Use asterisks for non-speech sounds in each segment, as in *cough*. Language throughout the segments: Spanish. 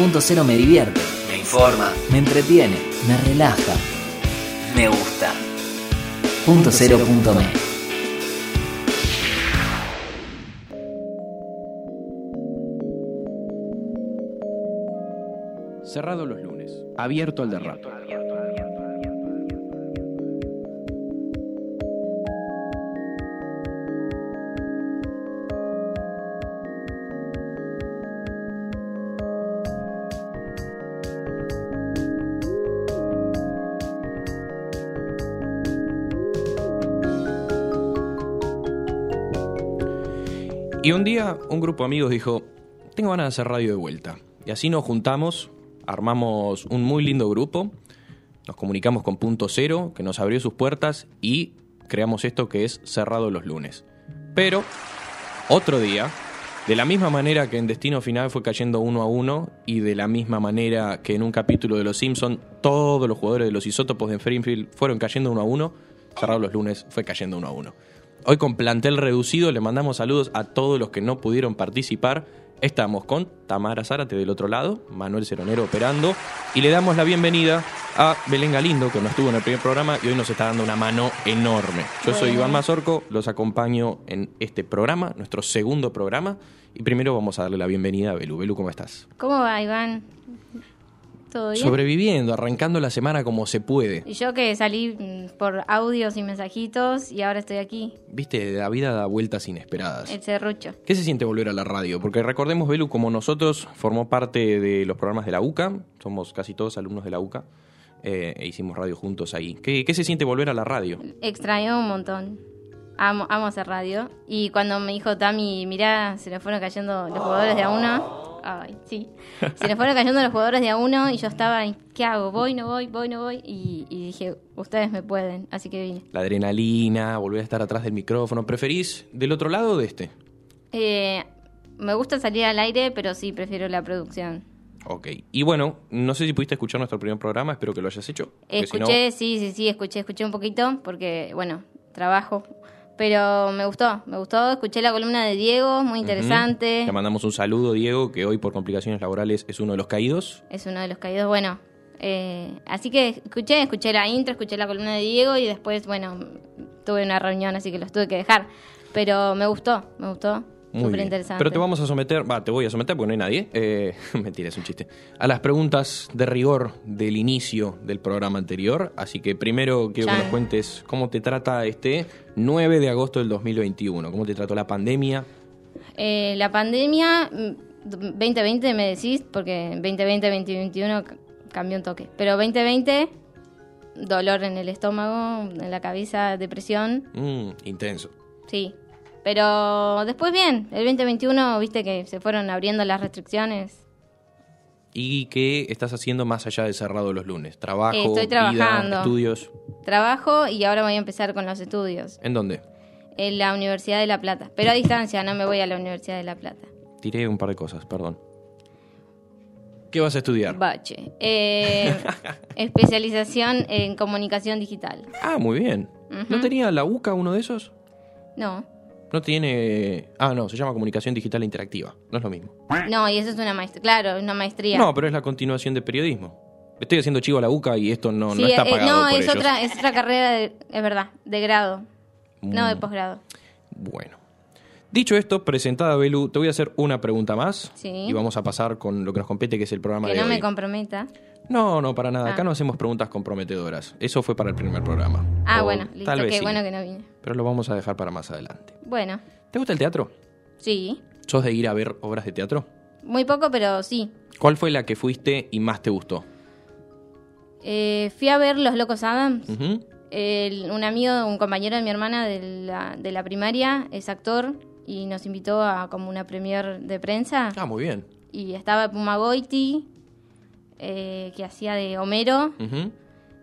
Punto Cero me divierte, me informa, me entretiene, me relaja, me gusta. Punto Cero punto me. Cerrado los lunes. Abierto al derrape. Y un día un grupo de amigos dijo, tengo ganas de hacer radio de vuelta. Y así nos juntamos, armamos un muy lindo grupo, nos comunicamos con Punto Cero, que nos abrió sus puertas y creamos esto que es Cerrado los lunes. Pero otro día, de la misma manera que en Destino Final fue cayendo uno a uno y de la misma manera que en un capítulo de Los Simpson todos los jugadores de los isótopos de Springfield fueron cayendo uno a uno, Cerrado los lunes fue cayendo uno a uno. Hoy con plantel reducido le mandamos saludos a todos los que no pudieron participar. Estamos con Tamara Zárate del otro lado, Manuel Ceronero operando y le damos la bienvenida a Belén Galindo que no estuvo en el primer programa y hoy nos está dando una mano enorme. Yo soy Iván Mazorco, los acompaño en este programa, nuestro segundo programa y primero vamos a darle la bienvenida a Belu. Belu, ¿cómo estás? ¿Cómo va, Iván? ¿Todo bien? Sobreviviendo, arrancando la semana como se puede. Y yo que salí mm, por audios y mensajitos y ahora estoy aquí, Viste, la vida da vueltas inesperadas. el serrucho. ¿Qué se siente volver a la radio? Porque recordemos, Belu, como nosotros, formó parte de los programas de la UCA, somos casi todos alumnos de la UCA, eh, e hicimos radio juntos ahí. ¿Qué, qué se siente volver a la radio? Extraño un montón. Amo, amo hacer radio. Y cuando me dijo Tami, mirá, se nos fueron cayendo los jugadores de a uno. Ay, sí. Se nos fueron cayendo los jugadores de a uno y yo estaba, ¿qué hago? ¿Voy, no voy? ¿Voy, no voy? Y, y dije, ustedes me pueden. Así que vine. La adrenalina, volver a estar atrás del micrófono. ¿Preferís del otro lado o de este? Eh, me gusta salir al aire, pero sí, prefiero la producción. Ok. Y bueno, no sé si pudiste escuchar nuestro primer programa, espero que lo hayas hecho. porque si no- Escuché, sí, sí, sí, escuché, escuché un poquito porque, bueno, trabajo. Pero me gustó, me gustó. Escuché la columna de Diego, muy interesante. Te mandamos un saludo, Diego, que hoy por complicaciones laborales es uno de los caídos. Es uno de los caídos, bueno. eh, así que escuché, escuché la intro, escuché la columna de Diego y después, bueno, tuve una reunión, así que los tuve que dejar. Pero me gustó, me gustó. Muy Súper interesante. Pero te vamos a someter, va, te voy a someter porque no hay nadie. Eh, *laughs* mentira, es un chiste. A las preguntas de rigor del inicio del programa anterior. Así que primero quiero que nos cuentes cómo te trata este 9 de agosto del 2021. ¿Cómo te trató la pandemia? Eh, la pandemia, mm, 2020 me decís, porque 2020, 2021 c- cambió un toque. Pero 2020, dolor en el estómago, en la cabeza, depresión, Mm, intenso. sí. Pero después bien, el 2021, viste que se fueron abriendo las restricciones. ¿Y qué estás haciendo más allá de cerrado los lunes? ¿Trabajo, Eh, Estoy vida, trabajando. estudios? Trabajo y ahora voy a empezar con los estudios ¿En dónde? en la Universidad de La Plata. Pero a distancia, no me voy a la Universidad de La Plata. Tiré un par de cosas, perdón. ¿Qué vas a estudiar? Bache. Eh, *laughs* especialización en comunicación digital. Ah, muy bien. ¿No tenía la UCA uno de esos? No, No tiene... Ah, no, se llama Comunicación Digital Interactiva. No es lo mismo. No, y eso es una maestría. Claro, es una maestría. No, pero es la continuación de periodismo. Estoy haciendo chivo a la UCA y esto no, Sí, no está eh, pagado no, por es ellos. otra, es otra carrera, de- es verdad, de grado, no de Mm, posgrado. Bueno. Dicho esto, presentada Belu, te voy a hacer una pregunta más. Sí. Y vamos a pasar con lo que nos compete, que es el programa Que de no hoy. me comprometa. No, no, para nada. Acá Ah. no hacemos preguntas comprometedoras. Eso fue para el primer programa. Ah, O bueno, listo, Tal vez qué sí, bueno que no vine. Pero lo vamos a dejar para más adelante. Bueno, ¿Te gusta el teatro? sí, ¿Sos de ir a ver obras de teatro? muy poco, pero sí. ¿Cuál fue la que fuiste y más te gustó? Eh, fui a ver Los Locos Adams. El- un amigo, un compañero de mi hermana de la, de la primaria es actor y nos invitó a como una premier de prensa. Ah, muy bien. Y estaba Puma Goiti, eh, que hacía de Homero.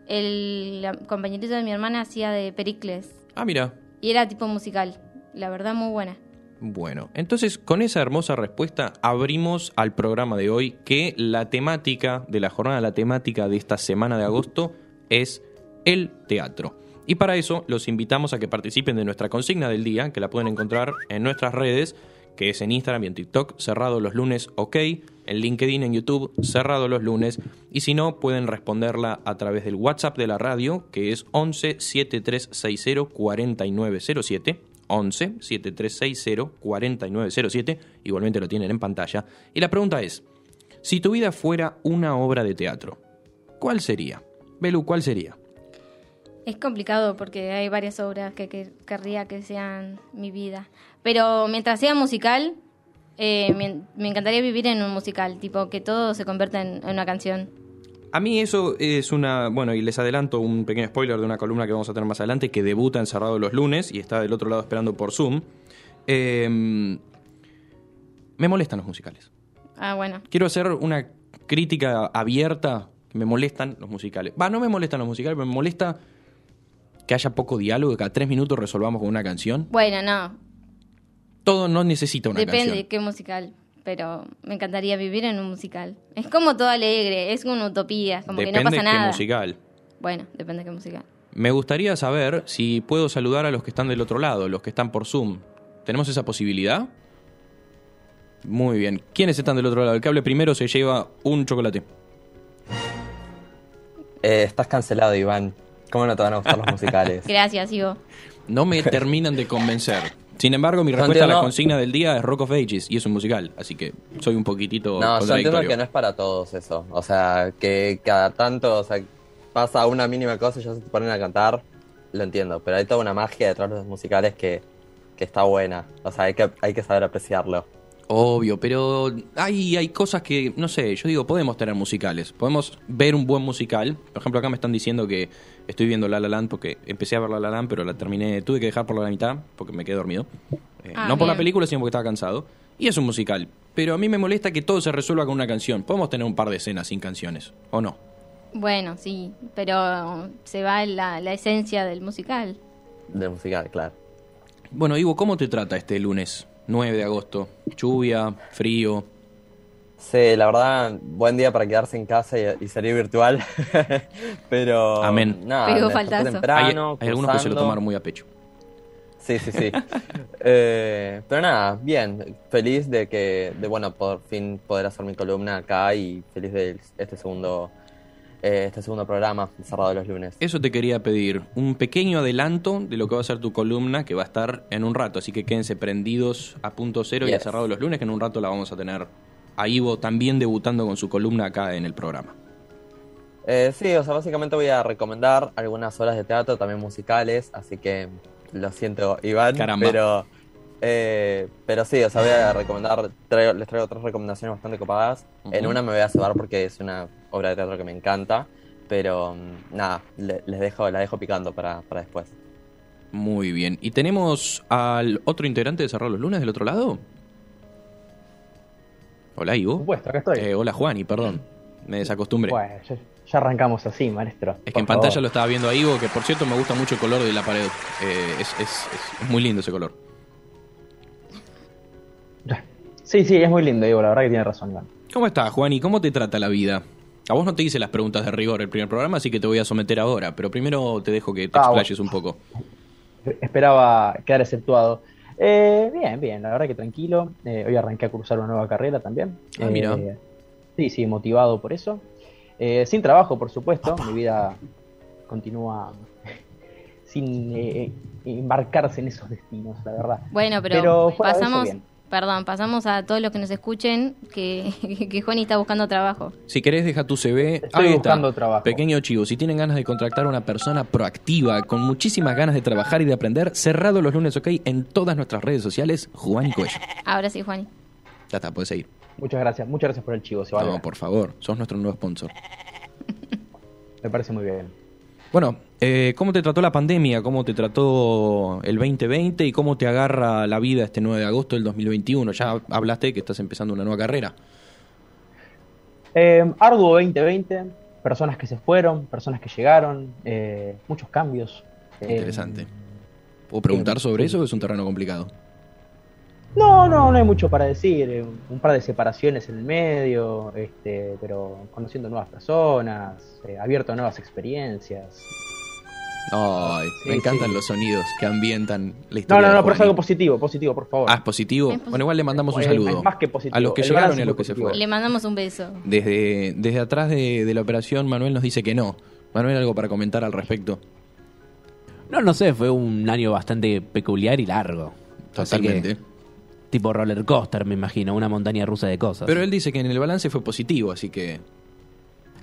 El la- compañerito de mi hermana hacía de Pericles. Ah, mira. Y era tipo musical. La verdad, muy buena. Bueno, entonces con esa hermosa respuesta abrimos al programa de hoy que la temática de la jornada, la temática de esta semana de agosto es el teatro. Y para eso los invitamos a que participen de nuestra consigna del día, que la pueden encontrar en nuestras redes, que es en Instagram y en TikTok, cerrado los lunes, ok. En LinkedIn, en YouTube, cerrado los lunes. Y si no, pueden responderla a través del WhatsApp de la radio, que es 11 7360 4907. 11 7360 4907. Igualmente lo tienen en pantalla. Y la pregunta es: si tu vida fuera una obra de teatro, ¿cuál sería? Belu, ¿cuál sería? Es complicado porque hay varias obras que, que querría que sean mi vida. Pero mientras sea musical, eh, me, me encantaría vivir en un musical, tipo que todo se convierta en, en una canción. A mí eso es una... Bueno, y les adelanto un pequeño spoiler de una columna que vamos a tener más adelante, que debuta en Cerrado los lunes y está del otro lado esperando por Zoom. Eh, me molestan los musicales. Ah, bueno. Quiero hacer una crítica abierta. Me molestan los musicales. Va, no me molestan los musicales, pero me molesta que haya poco diálogo, que cada tres minutos resolvamos con una canción. Bueno, no. Todo no necesita una Depende de canción. qué musical. Pero me encantaría vivir en un musical. Es como todo alegre, es una utopía, como Depende que no pasa qué nada. musical. Bueno, depende de qué musical. Me gustaría saber si puedo saludar a los que están del otro lado, los que están por Zoom. ¿Tenemos esa posibilidad? Muy bien. ¿Quiénes están del otro lado? El que hable primero se lleva un chocolate. Eh, estás cancelado, Iván. ¿Cómo no te van a gustar los *laughs* musicales? Gracias, Ivo. No me terminan de convencer. Sin embargo, mi respuesta a la consigna del día es Rock of Ages y es un musical, así que soy un poquitito No, yo entiendo que no es para todos eso. O sea, que cada tanto, o sea, pasa una mínima cosa y ya se te ponen a cantar, lo entiendo. Pero hay toda una magia detrás de los musicales que, que está buena. O sea, hay que, hay que saber apreciarlo. Obvio, pero hay, hay cosas que, no sé, yo digo, podemos tener musicales, podemos ver un buen musical. Por ejemplo, acá me están diciendo que estoy viendo La La Land porque empecé a ver La La Land, pero la terminé, tuve que dejar por la mitad porque me quedé dormido. Eh, Ah, no por la película, sino porque estaba cansado. Y es un musical, pero a mí me molesta que todo se resuelva con una canción. Podemos tener un par de escenas sin canciones, ¿o no? Bueno, sí, pero se va la, la esencia del musical. Del musical, claro. Bueno, Ivo, ¿cómo te trata este lunes 9 de agosto? Lluvia, frío. Sí, la verdad, buen día para quedarse en casa y, y salir virtual. *laughs* pero. Amén. Nada, faltazo. Hay, temprano, hay algunos que se lo tomaron muy a pecho. Sí, sí, sí. *laughs* Eh, pero nada, bien. Feliz de que, de bueno, por fin poder hacer mi columna acá y feliz de este segundo, eh, este segundo programa cerrado los lunes. Eso te quería pedir, un pequeño adelanto de lo que va a ser tu columna, que va a estar en un rato, así que quédense prendidos a punto cero y a cerrado los lunes, que en un rato la vamos a tener a Ivo también debutando con su columna acá en el programa. Eh, sí, o sea, básicamente voy a recomendar algunas obras de teatro, también musicales, así que lo siento, Iván, Caramba. pero eh, pero sí, o sea, voy a recomendar, traigo- les traigo tres recomendaciones bastante copadas. En una me voy a cebar porque es una obra de teatro que me encanta, pero mm, nada, le- les dejo, la dejo picando para, para después. Muy bien. ¿Y tenemos al otro integrante de Cerrar los Lunes del otro lado? Hola, Ivo. supuesto, acá estoy. Eh, hola, Juan, y perdón, me desacostumbré. Bueno, ya, ya arrancamos así, maestro. Es que en pantalla lo estaba viendo a Ivo, que por cierto me gusta mucho el color de la pared. Eh, es, es- es- es muy lindo ese color. Sí, sí, es muy lindo, Diego, la verdad que tiene razón, Iván. ¿Cómo estás, Juan? ¿Y cómo te trata la vida? A vos no te hice las preguntas de rigor el primer programa, así que te voy a someter ahora. Pero primero te dejo que te Ah, explayes un poco. Esperaba quedar exceptuado. Eh, bien, bien, la verdad que tranquilo. Eh, hoy arranqué a cursar una nueva carrera también. Ah, mira. Eh, sí, sí, motivado por eso. Eh, sin trabajo, por supuesto. Mi vida continúa *laughs* sin eh, embarcarse en esos destinos, la verdad. Bueno, pero, Pero pasamos, bien. Perdón, pasamos a todos los que nos escuchen que, *laughs* que Juani está buscando trabajo. Si querés, deja tu CV. Estoy Ahí está. buscando trabajo. Pequeño chivo, si tienen ganas de contratar a una persona proactiva, con muchísimas ganas de trabajar y de aprender, cerrado los lunes, ok, en todas nuestras redes sociales, Juan y Cuello. Ahora sí, Juani. Ya está, puedes seguir. Muchas gracias, muchas gracias por el chivo, se. No, por favor, sos nuestro nuevo sponsor. Me parece muy bien. Bueno, eh, ¿cómo te trató la pandemia? ¿Cómo te trató el 2020? ¿Y cómo te agarra la vida este 9 de agosto del 2021? Ya hablaste que estás empezando una nueva carrera. Eh, arduo 2020, personas que se fueron, personas que llegaron, eh, muchos cambios. Eh, Interesante. ¿Puedo preguntar sobre eso o es un terreno complicado? No, no, no hay mucho para decir. eh, Un par de separaciones en el medio, este, pero conociendo nuevas personas, eh, abierto a nuevas experiencias. Ay, me encantan sí. los sonidos que ambientan la No, historia. no, de no, pero es algo positivo, positivo, por favor. Ah, es positivo. Es positivo. Bueno, igual le mandamos un Es- saludo. es más que positivo. A los que El llegaron y a los que se fueron. Le mandamos un beso. Desde, desde atrás de, de la operación, Manuel nos dice que no. Manuel, ¿algo para comentar al respecto? No, no sé, fue un año bastante peculiar y largo. Así que, Totalmente. Tipo roller coaster, me imagino, una montaña rusa de cosas. Pero él dice que en el balance fue positivo, así que...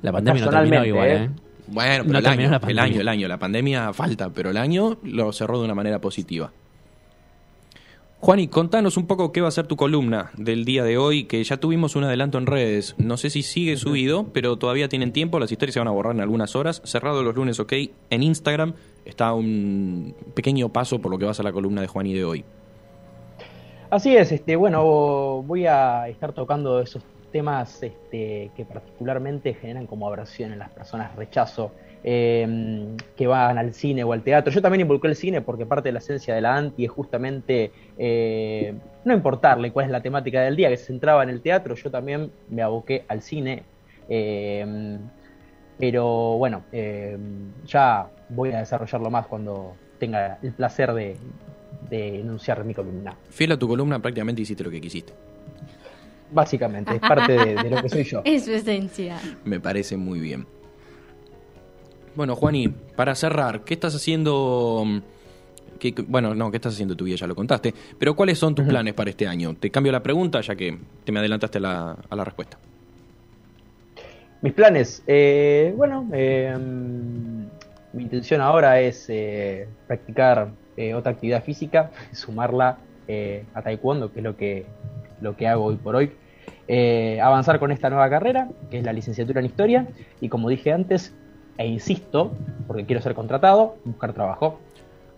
la pandemia no terminó igual, ¿eh? ¿eh? Bueno, pero No el, terminó año, la el año, el año. La pandemia falta, pero el año lo cerró de una manera positiva. Juani, contanos un poco qué va a ser tu columna del día de hoy, que ya tuvimos un adelanto en redes. No sé si sigue subido, pero todavía tienen tiempo. Las historias se van a borrar en algunas horas. Cerrado los lunes, ok. En Instagram está un pequeño paso por lo que va a ser la columna de Juani de hoy. Así es, este, bueno, voy a estar tocando esos temas este, que particularmente generan como aversión en las personas, rechazo, eh, que van al cine o al teatro. Yo también involucré el cine porque parte de la esencia de la anti es justamente eh, no importarle cuál es la temática del día, que se centraba en el teatro, yo también me aboqué al cine. eh, pero bueno, eh, ya voy a desarrollarlo más cuando tenga el placer de, de enunciar mi columna. Fiel a tu columna, prácticamente hiciste lo que quisiste. Básicamente, es parte de, de lo que soy yo. *laughs* Es su esencia. Me parece muy bien. Bueno, Juani, para cerrar, ¿qué estás haciendo? mm, qué- bueno, no, ¿qué estás haciendo tu vida? Ya lo contaste. Pero ¿cuáles son tus planes para este año? Te cambio la pregunta ya que te me adelantaste a la, a la respuesta. Mis planes, eh, bueno, eh, mi intención ahora es eh, practicar eh, otra actividad física, *laughs* sumarla eh, a taekwondo, que es lo que, lo que hago hoy por hoy. Eh, avanzar con esta nueva carrera, que es la licenciatura en historia, y como dije antes, e insisto, porque quiero ser contratado, buscar trabajo.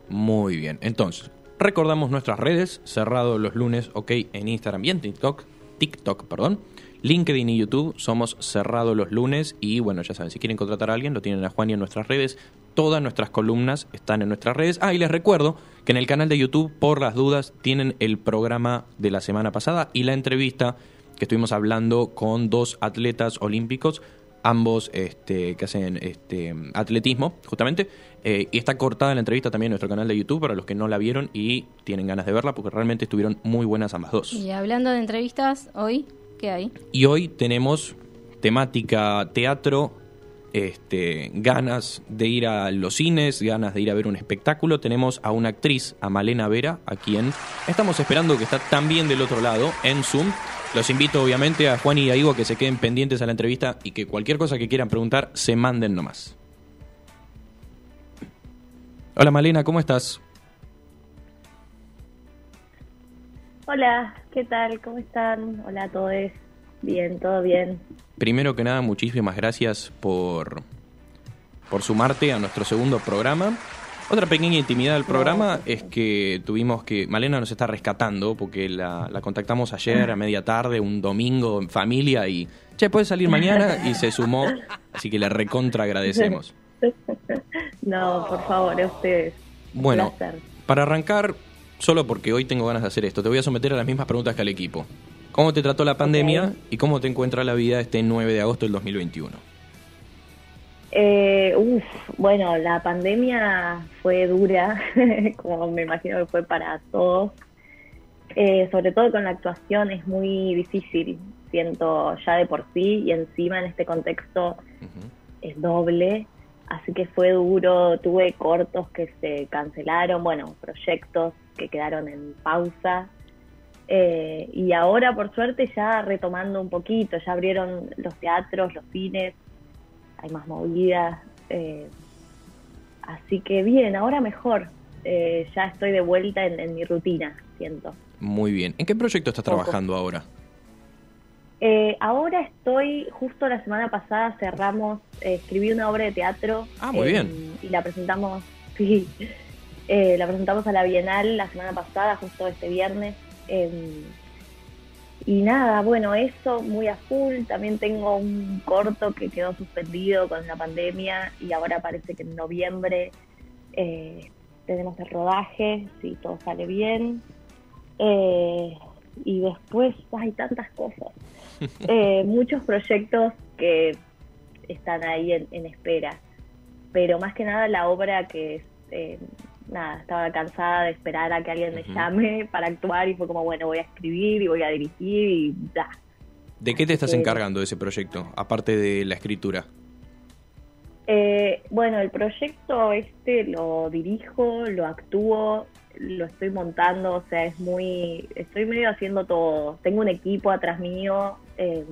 Muy bien. Entonces, recordamos nuestras redes, cerrado los lunes, ok, en Instagram y en TikTok, TikTok, perdón. LinkedIn y YouTube somos cerrado los lunes y bueno, ya saben, si quieren contratar a alguien, lo tienen a Juan y en nuestras redes. Todas nuestras columnas están en nuestras redes. Ah, y les recuerdo que en el canal de YouTube, por las dudas, tienen el programa de la semana pasada y la entrevista que estuvimos hablando con dos atletas olímpicos, ambos este, que hacen este, atletismo, justamente. Eh, y está cortada la entrevista también en nuestro canal de YouTube para los que no la vieron y tienen ganas de verla, porque realmente estuvieron muy buenas ambas dos. Y hablando de entrevistas, hoy, ¿qué hay? Y hoy tenemos temática teatro, este, ganas de ir a los cines, ganas de ir a ver un espectáculo. Tenemos a una actriz, a Malena Vera, a quien estamos esperando que está también del otro lado en Zoom. Los invito obviamente a Juan y a Ivo a que se queden pendientes a la entrevista y que cualquier cosa que quieran preguntar se manden nomás. Hola Malena, ¿cómo estás? Hola, ¿qué tal? ¿Cómo están? Hola a todos. Bien, todo bien. Primero que nada, muchísimas gracias por, por sumarte a nuestro segundo programa. Otra pequeña intimidad del programa es que tuvimos que. Malena nos está rescatando porque la, la contactamos ayer a media tarde, un domingo en familia y. Che, puede salir mañana y se sumó. Así que le recontra agradecemos. *laughs* No, por favor, a ustedes. Bueno, para arrancar, solo porque hoy tengo ganas de hacer esto, te voy a someter a las mismas preguntas que al equipo. ¿Cómo te trató la pandemia y cómo te encuentra la vida este 9 de agosto del 2021? Eh, uf, bueno, la pandemia fue dura, *laughs* como me imagino que fue para todos. Eh, sobre todo con la actuación es muy difícil, siento ya de por sí, y encima en este contexto es doble, así que fue duro, tuve cortos que se cancelaron, bueno, proyectos que quedaron en pausa, eh, y ahora por suerte ya retomando un poquito, ya abrieron los teatros, los cines, hay más movidas, eh, así que bien, ahora mejor, eh, ya estoy de vuelta en, en mi rutina, siento. Muy bien. ¿En qué proyecto estás Poco. trabajando ahora? Eh, ahora estoy, justo la semana pasada cerramos, eh, escribí una obra de teatro. Ah, muy bien. Y la presentamos, *laughs* sí, eh, la presentamos a la Bienal la semana pasada, justo este viernes. Eh, y nada, bueno, eso muy a full. También tengo un corto que quedó suspendido con la pandemia y ahora parece que en noviembre eh, tenemos el rodaje, si todo sale bien. Eh, y después hay tantas cosas. *laughs* Eh, muchos proyectos que están ahí en, en espera. pero más que nada la obra que eh, nada, estaba cansada de esperar a que alguien me Ujú. llame *laughs* para actuar y fue como, bueno, voy a escribir y voy a dirigir y da. ¿De qué te estás encargando de ese proyecto, aparte de la escritura? Eh, bueno, el proyecto este lo dirijo, lo actúo, lo estoy montando, o sea, es muy, estoy medio haciendo todo. Tengo un equipo atrás mío, eh,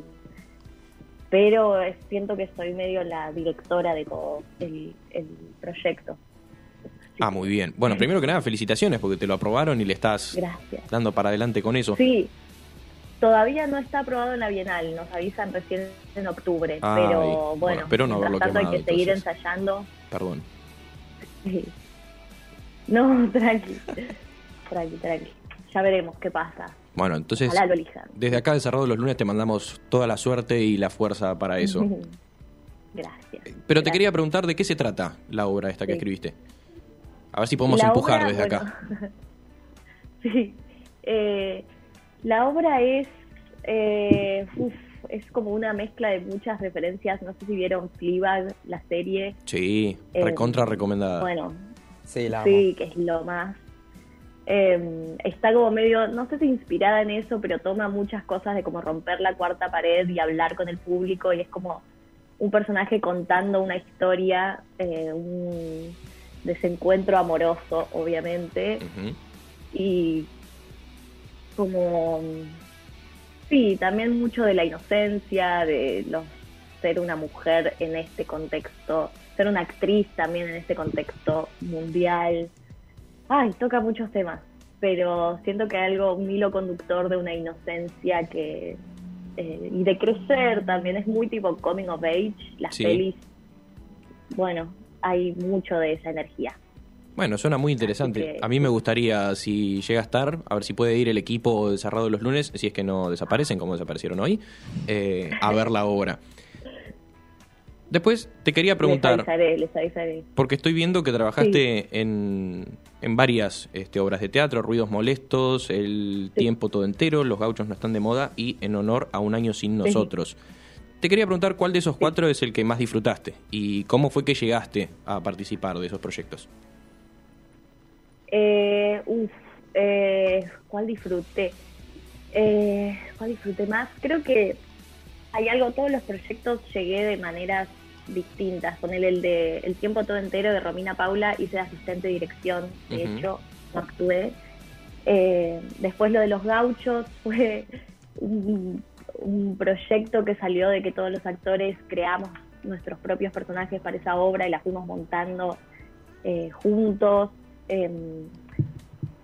pero siento que soy medio la directora de todo el, el proyecto. Ah, muy bien. Bueno, primero que nada, felicitaciones porque te lo aprobaron y le estás Gracias. dando para adelante con eso. Sí, todavía no está aprobado en la Bienal, nos avisan recién en octubre, Ay, pero bueno, bueno, espero no mientras haberlo tanto hay que seguir entonces. ensayando. Perdón. Sí. No, tranqui, tranqui, tranqui. Ya veremos qué pasa. Bueno, entonces, desde acá de Cerrado los Lunes te mandamos toda la suerte y la fuerza para eso. *laughs* Gracias. Pero te Gracias. quería preguntar de qué se trata la obra esta que Sí. escribiste. A ver si podemos La empujar obra, desde acá. *laughs* sí. Eh, la obra es, eh, uf, es como una mezcla de muchas referencias. No sé si vieron Fleabag, la serie. Sí, Eh, recontra recomendada. Bueno, Sí, la amo. sí, que es lo más. Eh, está como medio, no sé si inspirada en eso, pero toma muchas cosas de como romper la cuarta pared y hablar con el público y es como un personaje contando una historia, eh, un desencuentro amoroso, obviamente, y como sí también mucho de la inocencia de los ser una mujer en este contexto ser una actriz también en este contexto mundial. Ay toca muchos temas pero siento que hay algo un hilo conductor de una inocencia que eh, y de crecer también es muy tipo coming of age las Sí. pelis. Bueno hay mucho de esa energía Bueno, suena muy interesante. A mí me gustaría, si llega a estar, a ver si puede ir el equipo Cerrado los Lunes, si es que no desaparecen como desaparecieron hoy, eh, a ver la obra. Después te quería les preguntar, avisaré les avisaré porque estoy viendo que trabajaste en, en varias este, obras de teatro, Ruidos Molestos, El Sí. Tiempo Todo Entero, Los Gauchos No Están de Moda y En Honor a un Año Sin Nosotros. Te quería preguntar cuál de esos cuatro es el que más disfrutaste y cómo fue que llegaste a participar de esos proyectos. Eh, uf, eh, ¿cuál disfruté? Eh, ¿Cuál disfruté más? Creo que hay algo, todos los proyectos llegué de maneras distintas. Con el, el de El tiempo todo entero de Romina Paula hice de asistente de dirección, de hecho, no actué. Eh, después lo de los gauchos *laughs* fue un, un proyecto que salió de que todos los actores creamos nuestros propios personajes para esa obra y la fuimos montando eh, juntos. em,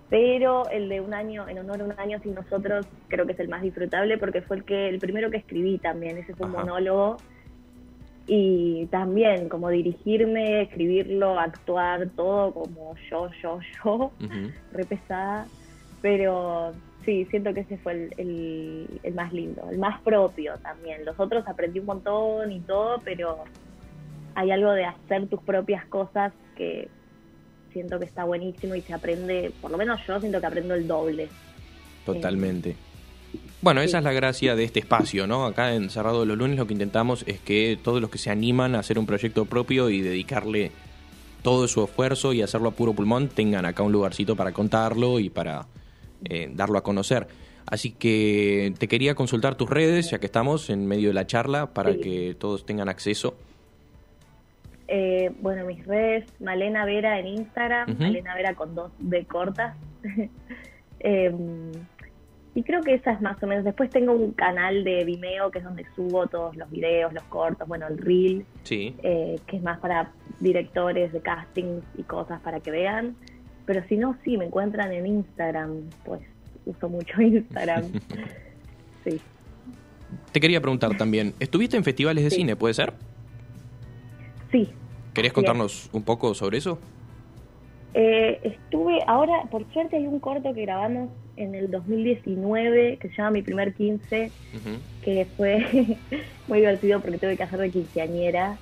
pero el de un año, en honor a un año sin nosotros, creo que es el más disfrutable porque fue el que el primero que escribí también. Ese fue un Ajá. monólogo. Y también como dirigirme, escribirlo, actuar, todo como yo, yo, yo Ujú. re pesada, pero sí, siento que ese fue el, el- más lindo, el más propio también. Los otros aprendí un montón y todo, pero hay algo de hacer tus propias cosas que siento que está buenísimo y se aprende, por lo menos yo siento que aprendo el doble. Totalmente. Bueno, esa es la gracia de este espacio, ¿no? Acá en Cerrado de los Lunes lo que intentamos es que todos los que se animan a hacer un proyecto propio y dedicarle todo su esfuerzo y hacerlo a puro pulmón tengan acá un lugarcito para contarlo y para eh, darlo a conocer. Así que te quería consultar tus redes, ya que estamos en medio de la charla, para Sí. que todos tengan acceso. Eh, bueno, mis redes, Malena Vera en Instagram. Malena Vera con dos D cortas. *laughs* Em, y creo que esa es más o menos. Después tengo un canal de Vimeo que es donde subo todos los videos, los cortos, bueno, el reel, Sí. eh, que es más para directores de castings y cosas para que vean. Pero si no, sí, me encuentran en Instagram, pues uso mucho *laughs* Instagram. *laughs* sí. Te quería preguntar también, ¿estuviste en festivales de Sí. cine, puede ser? Sí, ¿Querés Así contarnos un poco sobre eso? Eh, estuve, ahora por suerte hay un corto que grabamos en el 2019 que se llama Mi primer 15, Ujú. que fue *laughs* muy divertido porque tuve que hacer de quinceañera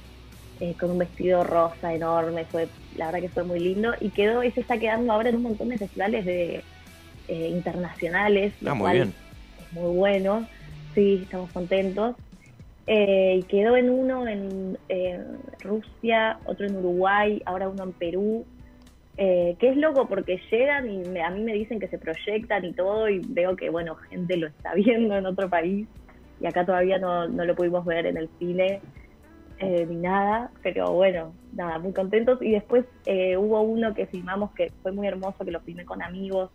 eh, con un vestido rosa enorme, fue la verdad que fue muy lindo y quedó, y se está quedando ahora en un montón de festivales de eh, internacionales, lo Ah, muy cual bien. es muy bueno, sí, estamos contentos. Eh, y quedó en uno en eh, Rusia, otro en Uruguay, ahora uno en Perú. Eh, que es loco porque llegan y me- a mí me dicen que se proyectan y todo y veo que, bueno, gente lo está *laughs* viendo en otro país y acá todavía no, no lo pudimos ver en el cine eh, ni nada, pero bueno, nada, muy contentos. Y después eh, hubo uno que filmamos que fue muy hermoso, que lo filmé con amigos,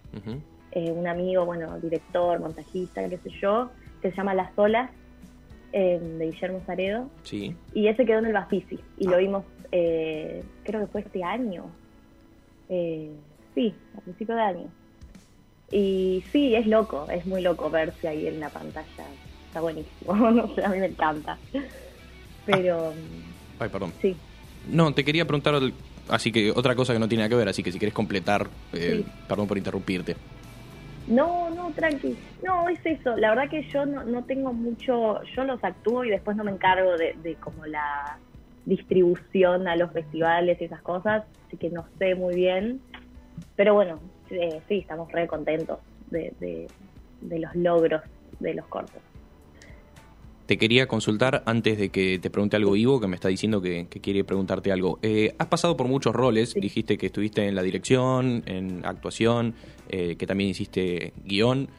eh, un amigo, bueno, director, montajista, qué sé yo, que se llama Las Olas, eh, de Guillermo Zaredo, Sí. y ese quedó en el Bafisi, y lo vimos, eh, creo que fue este año, Eh, sí, a principio de año. Y sí, es loco, es muy loco verse ahí en la pantalla, está buenísimo, *laughs* no sé, a mí me encanta. Pero Ay, perdón. sí, No, te quería preguntar, así que otra cosa que no tiene nada que ver, así que si quieres completar, eh, Sí. perdón por interrumpirte. No, no, tranqui. No, es eso. La verdad que yo no, no tengo mucho, yo los actúo y después no me encargo de, de como la distribución a los festivales y esas cosas, así que no sé muy bien. Pero bueno, eh, sí, estamos re contentos de, de, de los logros de los cortos. Te quería consultar antes de que te pregunte algo Ivo, que me está diciendo que, que quiere preguntarte algo. Eh, has pasado por muchos roles, Sí. dijiste que estuviste en la dirección, en actuación, eh, que también hiciste guion.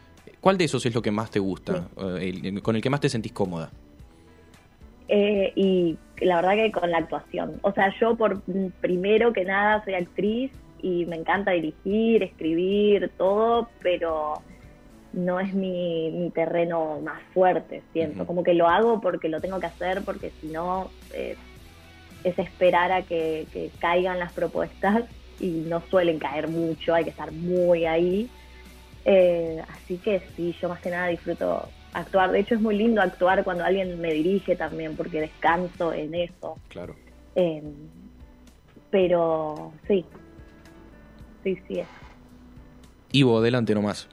¿Cuál de esos es lo que más te gusta, eh, el- con el que más te sentís cómoda? Eh, y la verdad que con la actuación. O sea, yo por primero que nada soy actriz y me encanta dirigir, escribir, todo, pero no es mi, mi terreno más fuerte, siento. Como que lo hago porque lo tengo que hacer, porque si no eh, es esperar a que, que caigan las propuestas y no suelen caer mucho, hay que estar muy ahí. Eh, así que sí, yo más que nada disfruto actuar. De hecho, es muy lindo actuar cuando alguien me dirige también, porque descanso en eso. Claro. Eh, pero sí, sí, sí es. Ivo, adelante nomás.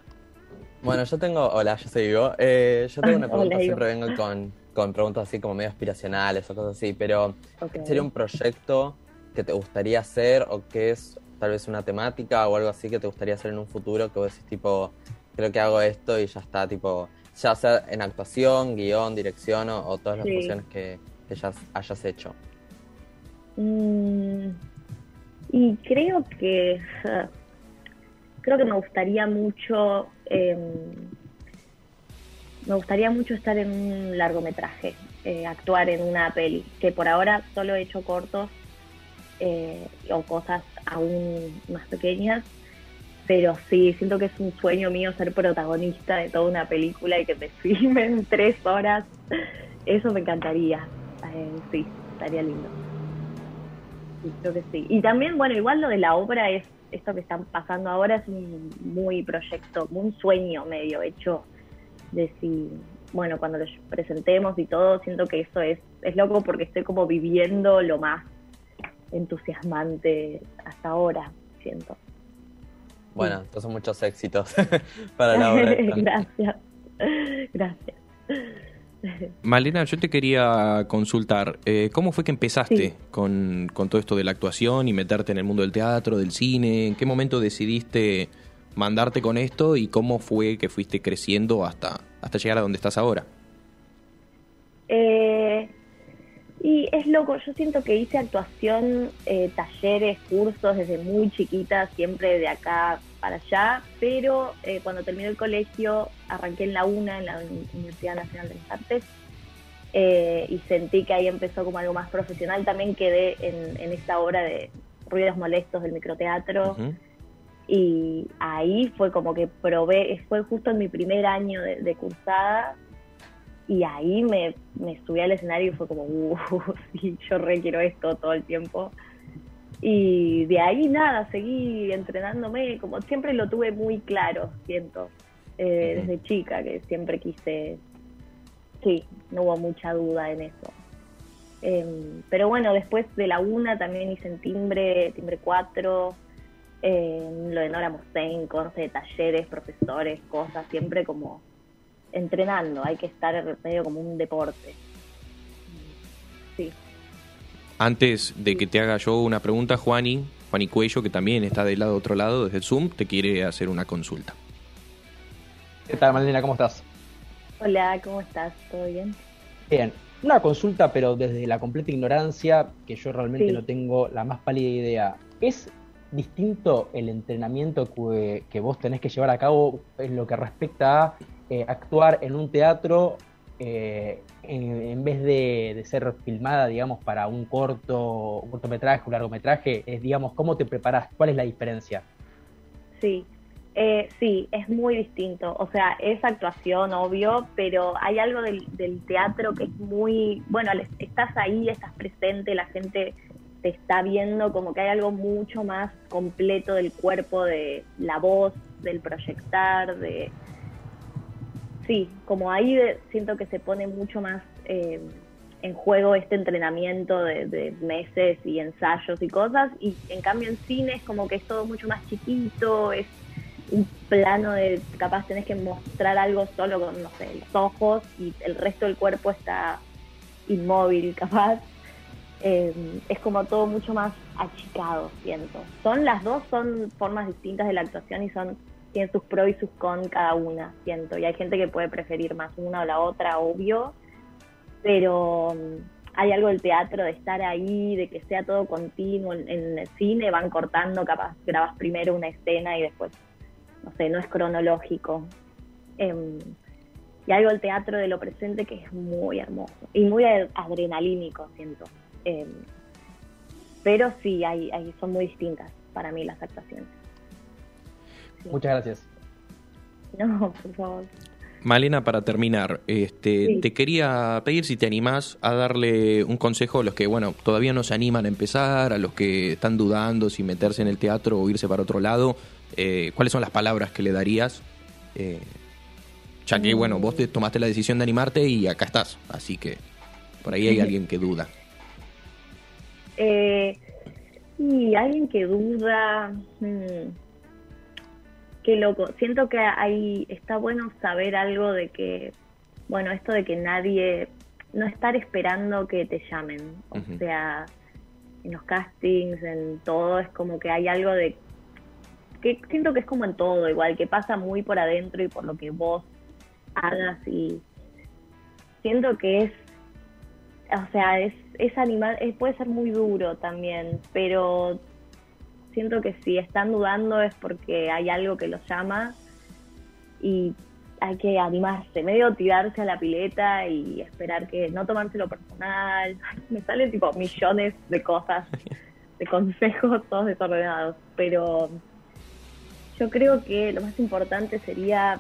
Bueno, yo tengo. Hola, yo soy Ivo. Eh, yo tengo una *laughs* pregunta, siempre vengo con, con preguntas así como medio aspiracionales o cosas así, pero Ok. ¿sería un proyecto que te gustaría hacer o que es tal vez una temática o algo así que te gustaría hacer en un futuro que vos decís tipo, creo que hago esto y ya está, tipo, ya sea en actuación, guion, dirección o, o todas las Sí. funciones que, que ya hayas hecho? Mm, y creo que *laughs* creo que me gustaría mucho eh, me gustaría mucho estar en un largometraje, eh, actuar en una peli, que por ahora solo he hecho cortos eh, o cosas aún más pequeñas, pero sí, siento que es un sueño mío ser protagonista de toda una película y que me *laughs* filmen tres horas. Eso me encantaría. Eh, sí, estaría lindo. Creo que sí. Y también, bueno, igual lo de la obra es, esto que están pasando ahora es un muy proyecto, un sueño medio hecho de si, bueno, cuando lo presentemos y todo, siento que eso es, es loco porque estoy como viviendo lo más entusiasmante hasta ahora, siento. Bueno, entonces muchos éxitos *laughs* para la obra. *laughs* Gracias. Gracias. Malena, yo te quería consultar, eh, ¿cómo fue que empezaste Sí. con, con todo esto de la actuación y meterte en el mundo del teatro, del cine? ¿En qué momento decidiste mandarte con esto y cómo fue que fuiste creciendo hasta, hasta llegar a donde estás ahora? Eh, y es loco, yo siento que hice actuación, eh, talleres, cursos desde muy chiquita, siempre de acá para allá, pero eh, cuando terminé el colegio arranqué en la UNA, en la Uni- Universidad Nacional de las Artes, eh, y sentí que ahí empezó como algo más profesional. También quedé en, en esta obra de ruidos molestos del microteatro. Ujú. Y ahí fue como que probé, fue justo en mi primer año de, de cursada, y ahí me, me subí al escenario y fue como, uh, *laughs* sí, yo re quiero esto todo el tiempo. Y de ahí nada, seguí entrenándome, como siempre lo tuve muy claro, siento, eh, desde chica, que siempre quise, sí, no hubo mucha duda en eso. Em, pero bueno, después de la una también hice en timbre, timbre 4, lo de Nora Mosenko, no sé, talleres, profesores, cosas, siempre como entrenando, hay que estar medio como un deporte. Sí. Antes de que te haga yo una pregunta, Juani, Juani Cuello, que también está del lado otro lado, desde el Zoom, te quiere hacer una consulta. ¿Qué tal, Malena? ¿Cómo estás? Hola, ¿cómo estás? ¿Todo bien? Bien. Una consulta, pero desde la completa ignorancia, que yo realmente Sí. no tengo la más pálida idea. ¿Es distinto el entrenamiento que, que vos tenés que llevar a cabo en lo que respecta a eh, actuar en un teatro eh, en, vez de, de ser filmada, digamos, para un corto, un cortometraje, un largometraje? Es, digamos, ¿cómo te preparas? ¿Cuál es la diferencia? Sí, eh, sí, es muy distinto. O sea, es actuación, obvio, pero hay algo del, del teatro que es muy, bueno, estás ahí, estás presente, la gente te está viendo, como que hay algo mucho más completo del cuerpo, de la voz, del proyectar, de... Sí, como ahí de- siento que se pone mucho más eh, en juego este entrenamiento de, de meses y ensayos y cosas, y en cambio en cine es como que es todo mucho más chiquito, es un plano de capaz tenés que mostrar algo solo con, no sé, los ojos y el resto del cuerpo está inmóvil, *laughs* capaz. Eh, es como todo mucho más achicado, siento. Son las dos, son formas distintas de la actuación y son tienen sus pros y sus con cada una, siento. Y hay gente que puede preferir más una o la otra, obvio, pero mm, hay algo del teatro de estar ahí, de que sea todo continuo. En, el cine van cortando, capaz grabas primero una escena y después, no sé, no es cronológico. Em, y algo del teatro de lo presente que es muy hermoso y muy ad- adrenalínico, siento. Em, pero sí, hay, hay, son muy distintas para mí las actuaciones. Sí. Muchas gracias. No, por favor. Malena, para terminar, este, Sí. te quería pedir si te animás a darle un consejo a los que, bueno, todavía no se animan a empezar, a los que están dudando si meterse en el teatro o irse para otro lado. Eh, ¿Cuáles son las palabras que le darías? Eh, ya que, bueno, vos te tomaste la decisión de animarte y acá estás, así que por ahí hay alguien que duda. Eh, y alguien que duda, mm, qué loco. Siento que ahí está bueno saber algo de que, bueno, esto de que nadie, no estar esperando que te llamen. O sea, en los castings, en todo, es como que hay algo de que siento que es como en todo, igual, que pasa muy por adentro y por lo que vos hagas y siento que es o sea, es, es animal, es- puede ser muy duro también, pero siento que si están dudando es porque hay algo que los llama y hay que animarse, medio tirarse a la pileta y esperar que no tomárselo personal. *laughs* Me salen tipo millones de cosas, de consejos todos desordenados, pero yo creo que lo más importante sería,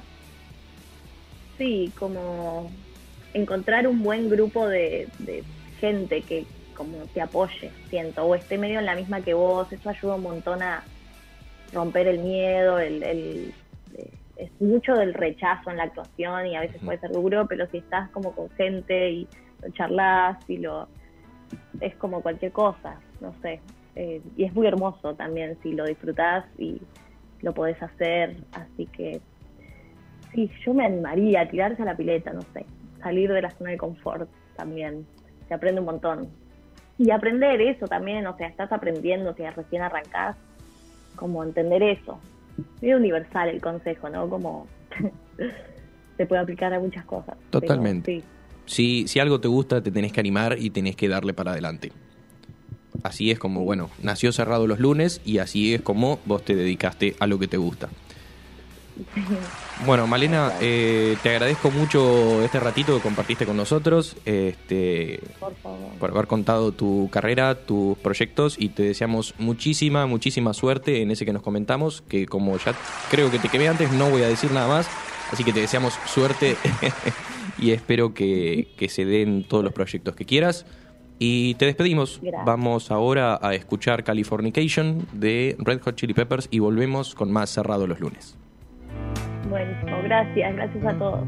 sí, como encontrar un buen grupo de, de gente que como te apoye, siento, o esté medio en la misma que vos, eso ayuda un montón a romper el miedo, el, el- eh, es mucho del rechazo en la actuación y a veces puede ser duro, pero si estás como con gente y lo charlas y lo es como cualquier cosa, no sé, eh, y es muy hermoso también si lo disfrutás y lo podés hacer, así que sí, yo me animaría a tirarse a la pileta, no sé, salir de la zona de confort también, se aprende un montón. Y aprender eso también, o sea, estás aprendiendo, si recién arrancás, como entender eso. Es universal el consejo, ¿no? Como *laughs* se puede aplicar a muchas cosas. pero Totalmente. sí. Si, si algo te gusta, te tenés que animar y tenés que darle para adelante. Así es como, bueno, nació cerrado los lunes y así es como vos te dedicaste a lo que te gusta. Bueno, Malena, eh, te agradezco mucho este ratito que compartiste con nosotros, este, Por favor. por haber contado tu carrera, tus proyectos y te deseamos muchísima, muchísima suerte en ese que nos comentamos, que como ya creo que te quemé antes, no voy a decir nada más, así que te deseamos suerte *laughs* y espero que, que se den todos los proyectos que quieras. Y te despedimos. Gracias. Vamos ahora a escuchar Californication de Red Hot Chili Peppers y volvemos con más cerrado los lunes. Buenísimo, gracias, gracias a todos.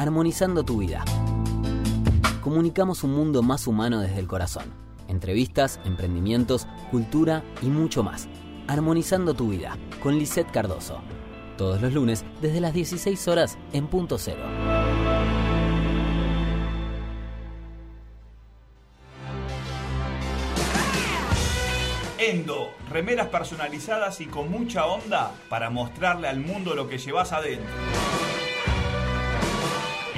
Armonizando tu vida. Comunicamos un mundo más humano desde el corazón. Entrevistas, emprendimientos, cultura y mucho más. Armonizando tu vida con Lisette Cardoso. Todos los lunes desde las 16 horas en punto cero. Endo, remeras personalizadas y con mucha onda para mostrarle al mundo lo que llevas adentro.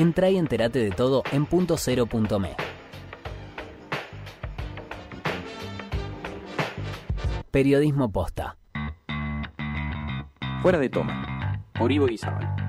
Entra y entérate de todo en punto. Periodismo posta. Fuera de toma. Por Ivo Guizabal.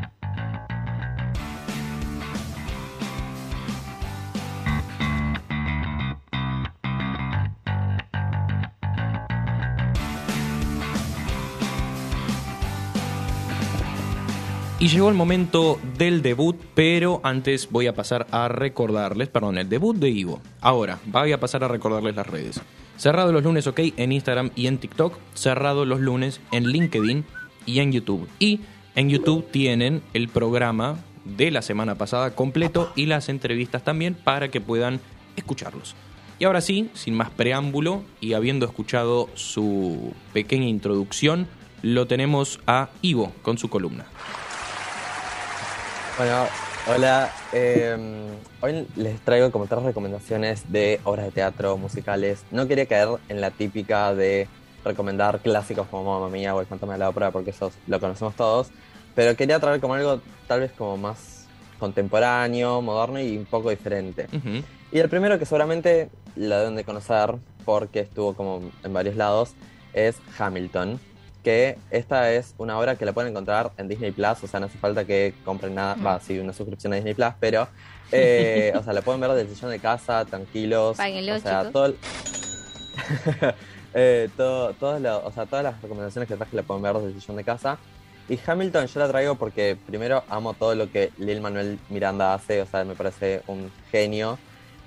Y llegó el momento del debut, pero antes voy a pasar a recordarles, perdón, el debut de Ivo. Ahora, voy a pasar a recordarles las redes. Cerrado los lunes, ok, en Instagram y en TikTok. Cerrado los lunes en LinkedIn y en YouTube. Y en YouTube tienen el programa de la semana pasada completo y las entrevistas también para que puedan escucharlos. Y ahora sí, sin más preámbulo y habiendo escuchado su pequeña introducción, lo tenemos a Ivo con su columna. Bueno, hola. eh, hoy les traigo como tres recomendaciones de obras de teatro musicales. No quería caer en la típica de recomendar clásicos como Mamma Mía o El Fantasma de la Ópera porque eso lo conocemos todos, pero quería traer como algo tal vez como más contemporáneo, moderno y un poco diferente. Y el primero que seguramente lo deben de conocer porque estuvo como en varios lados es Hamilton, que esta es una obra que la pueden encontrar en Disney Plus, o sea, no hace falta que compren nada, va, sí, una suscripción a Disney Plus, pero, eh, *laughs* o sea, la pueden ver del sillón de casa, tranquilos. Páguenlo, o sea, chicos. todo el- *laughs* Eh, todo, todos lo- o sea, todas las recomendaciones que traje la pueden ver desde el sillón de casa. Y Hamilton yo la traigo porque primero amo todo lo que Lil Manuel Miranda hace, o sea, me parece un genio.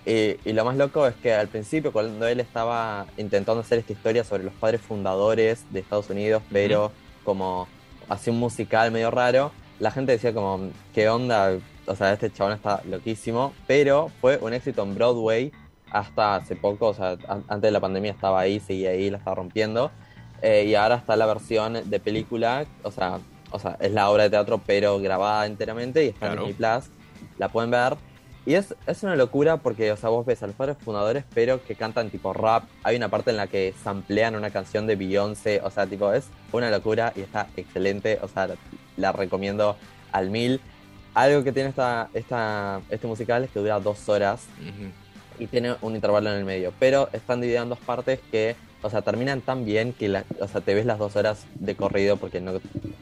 Y, y lo más loco es que al principio, cuando él estaba intentando hacer esta historia sobre los padres fundadores de Estados Unidos, pero como hacía un musical medio raro, la gente decía como, ¿qué onda? O sea, este chabón está loquísimo, pero fue un éxito en Broadway hasta hace poco, o sea, an- antes de la pandemia estaba ahí, seguía ahí, la estaba rompiendo. Eh, y ahora está la versión de película, o sea, o sea, es la obra de teatro pero grabada enteramente y está Claro. en Disney Plus, la pueden ver. Y es, es una locura porque, o sea, vos ves a los padres fundadores pero que cantan tipo rap. Hay una parte en la que samplean una canción de Beyoncé, o sea, tipo, es una locura y está excelente, o sea, la, la recomiendo al mil. Algo que tiene esta, esta, este musical es que dura dos horas y tiene un intervalo en el medio. Pero están divididas en dos partes que, o sea, terminan tan bien que la- o sea, te ves las dos horas de corrido porque no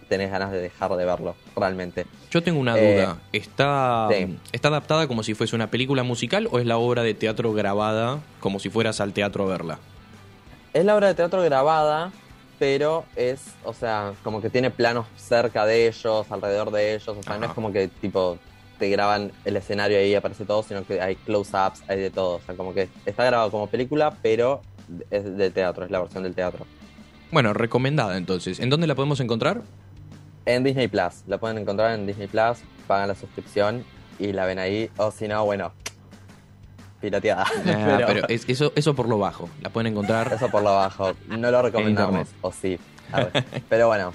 tenés ganas de dejar de verlo, realmente. Yo tengo una Eh, duda. ¿Está, sí. ¿Está adaptada como si fuese una película musical o es la obra de teatro grabada como si fueras al teatro a verla? Es la obra de teatro grabada, pero es, o sea, como que tiene planos cerca de ellos, alrededor de ellos, o sea, no es como que tipo te graban el escenario y ahí aparece todo, sino que hay close-ups, hay de todo, o sea, como que está grabado como película, pero es de teatro, es la versión del teatro. Bueno, recomendada entonces. ¿En dónde la podemos encontrar? En Disney Plus, la pueden encontrar en Disney Plus, pagan la suscripción y la ven ahí, o si no, bueno, pirateada. Ah, *laughs* pero es- eso, eso por lo bajo. La pueden encontrar. Eso por lo bajo. No lo recomendamos, o sí. A ver. Pero bueno.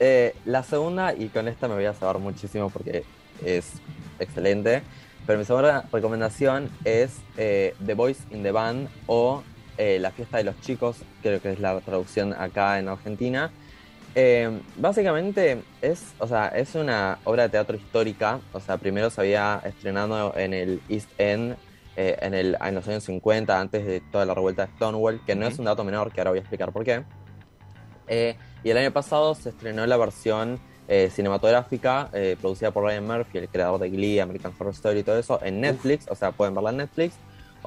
Eh, la segunda, y con esta me voy a saber muchísimo porque es excelente. Pero mi segunda recomendación es eh, The Boys in the Band o eh, La Fiesta de los Chicos, creo que es la traducción acá en Argentina. Eh, básicamente es, o sea, es una obra de teatro histórica. O sea, primero se había estrenado en el East End eh, en, el, en los años 50, antes de toda la revuelta de Stonewall, que no es un dato menor, que ahora voy a explicar por qué. Eh, y el año pasado se estrenó la versión eh, cinematográfica eh, producida por Ryan Murphy, el creador de Glee, American Horror Story y todo eso, en Netflix, o sea, pueden verla en Netflix.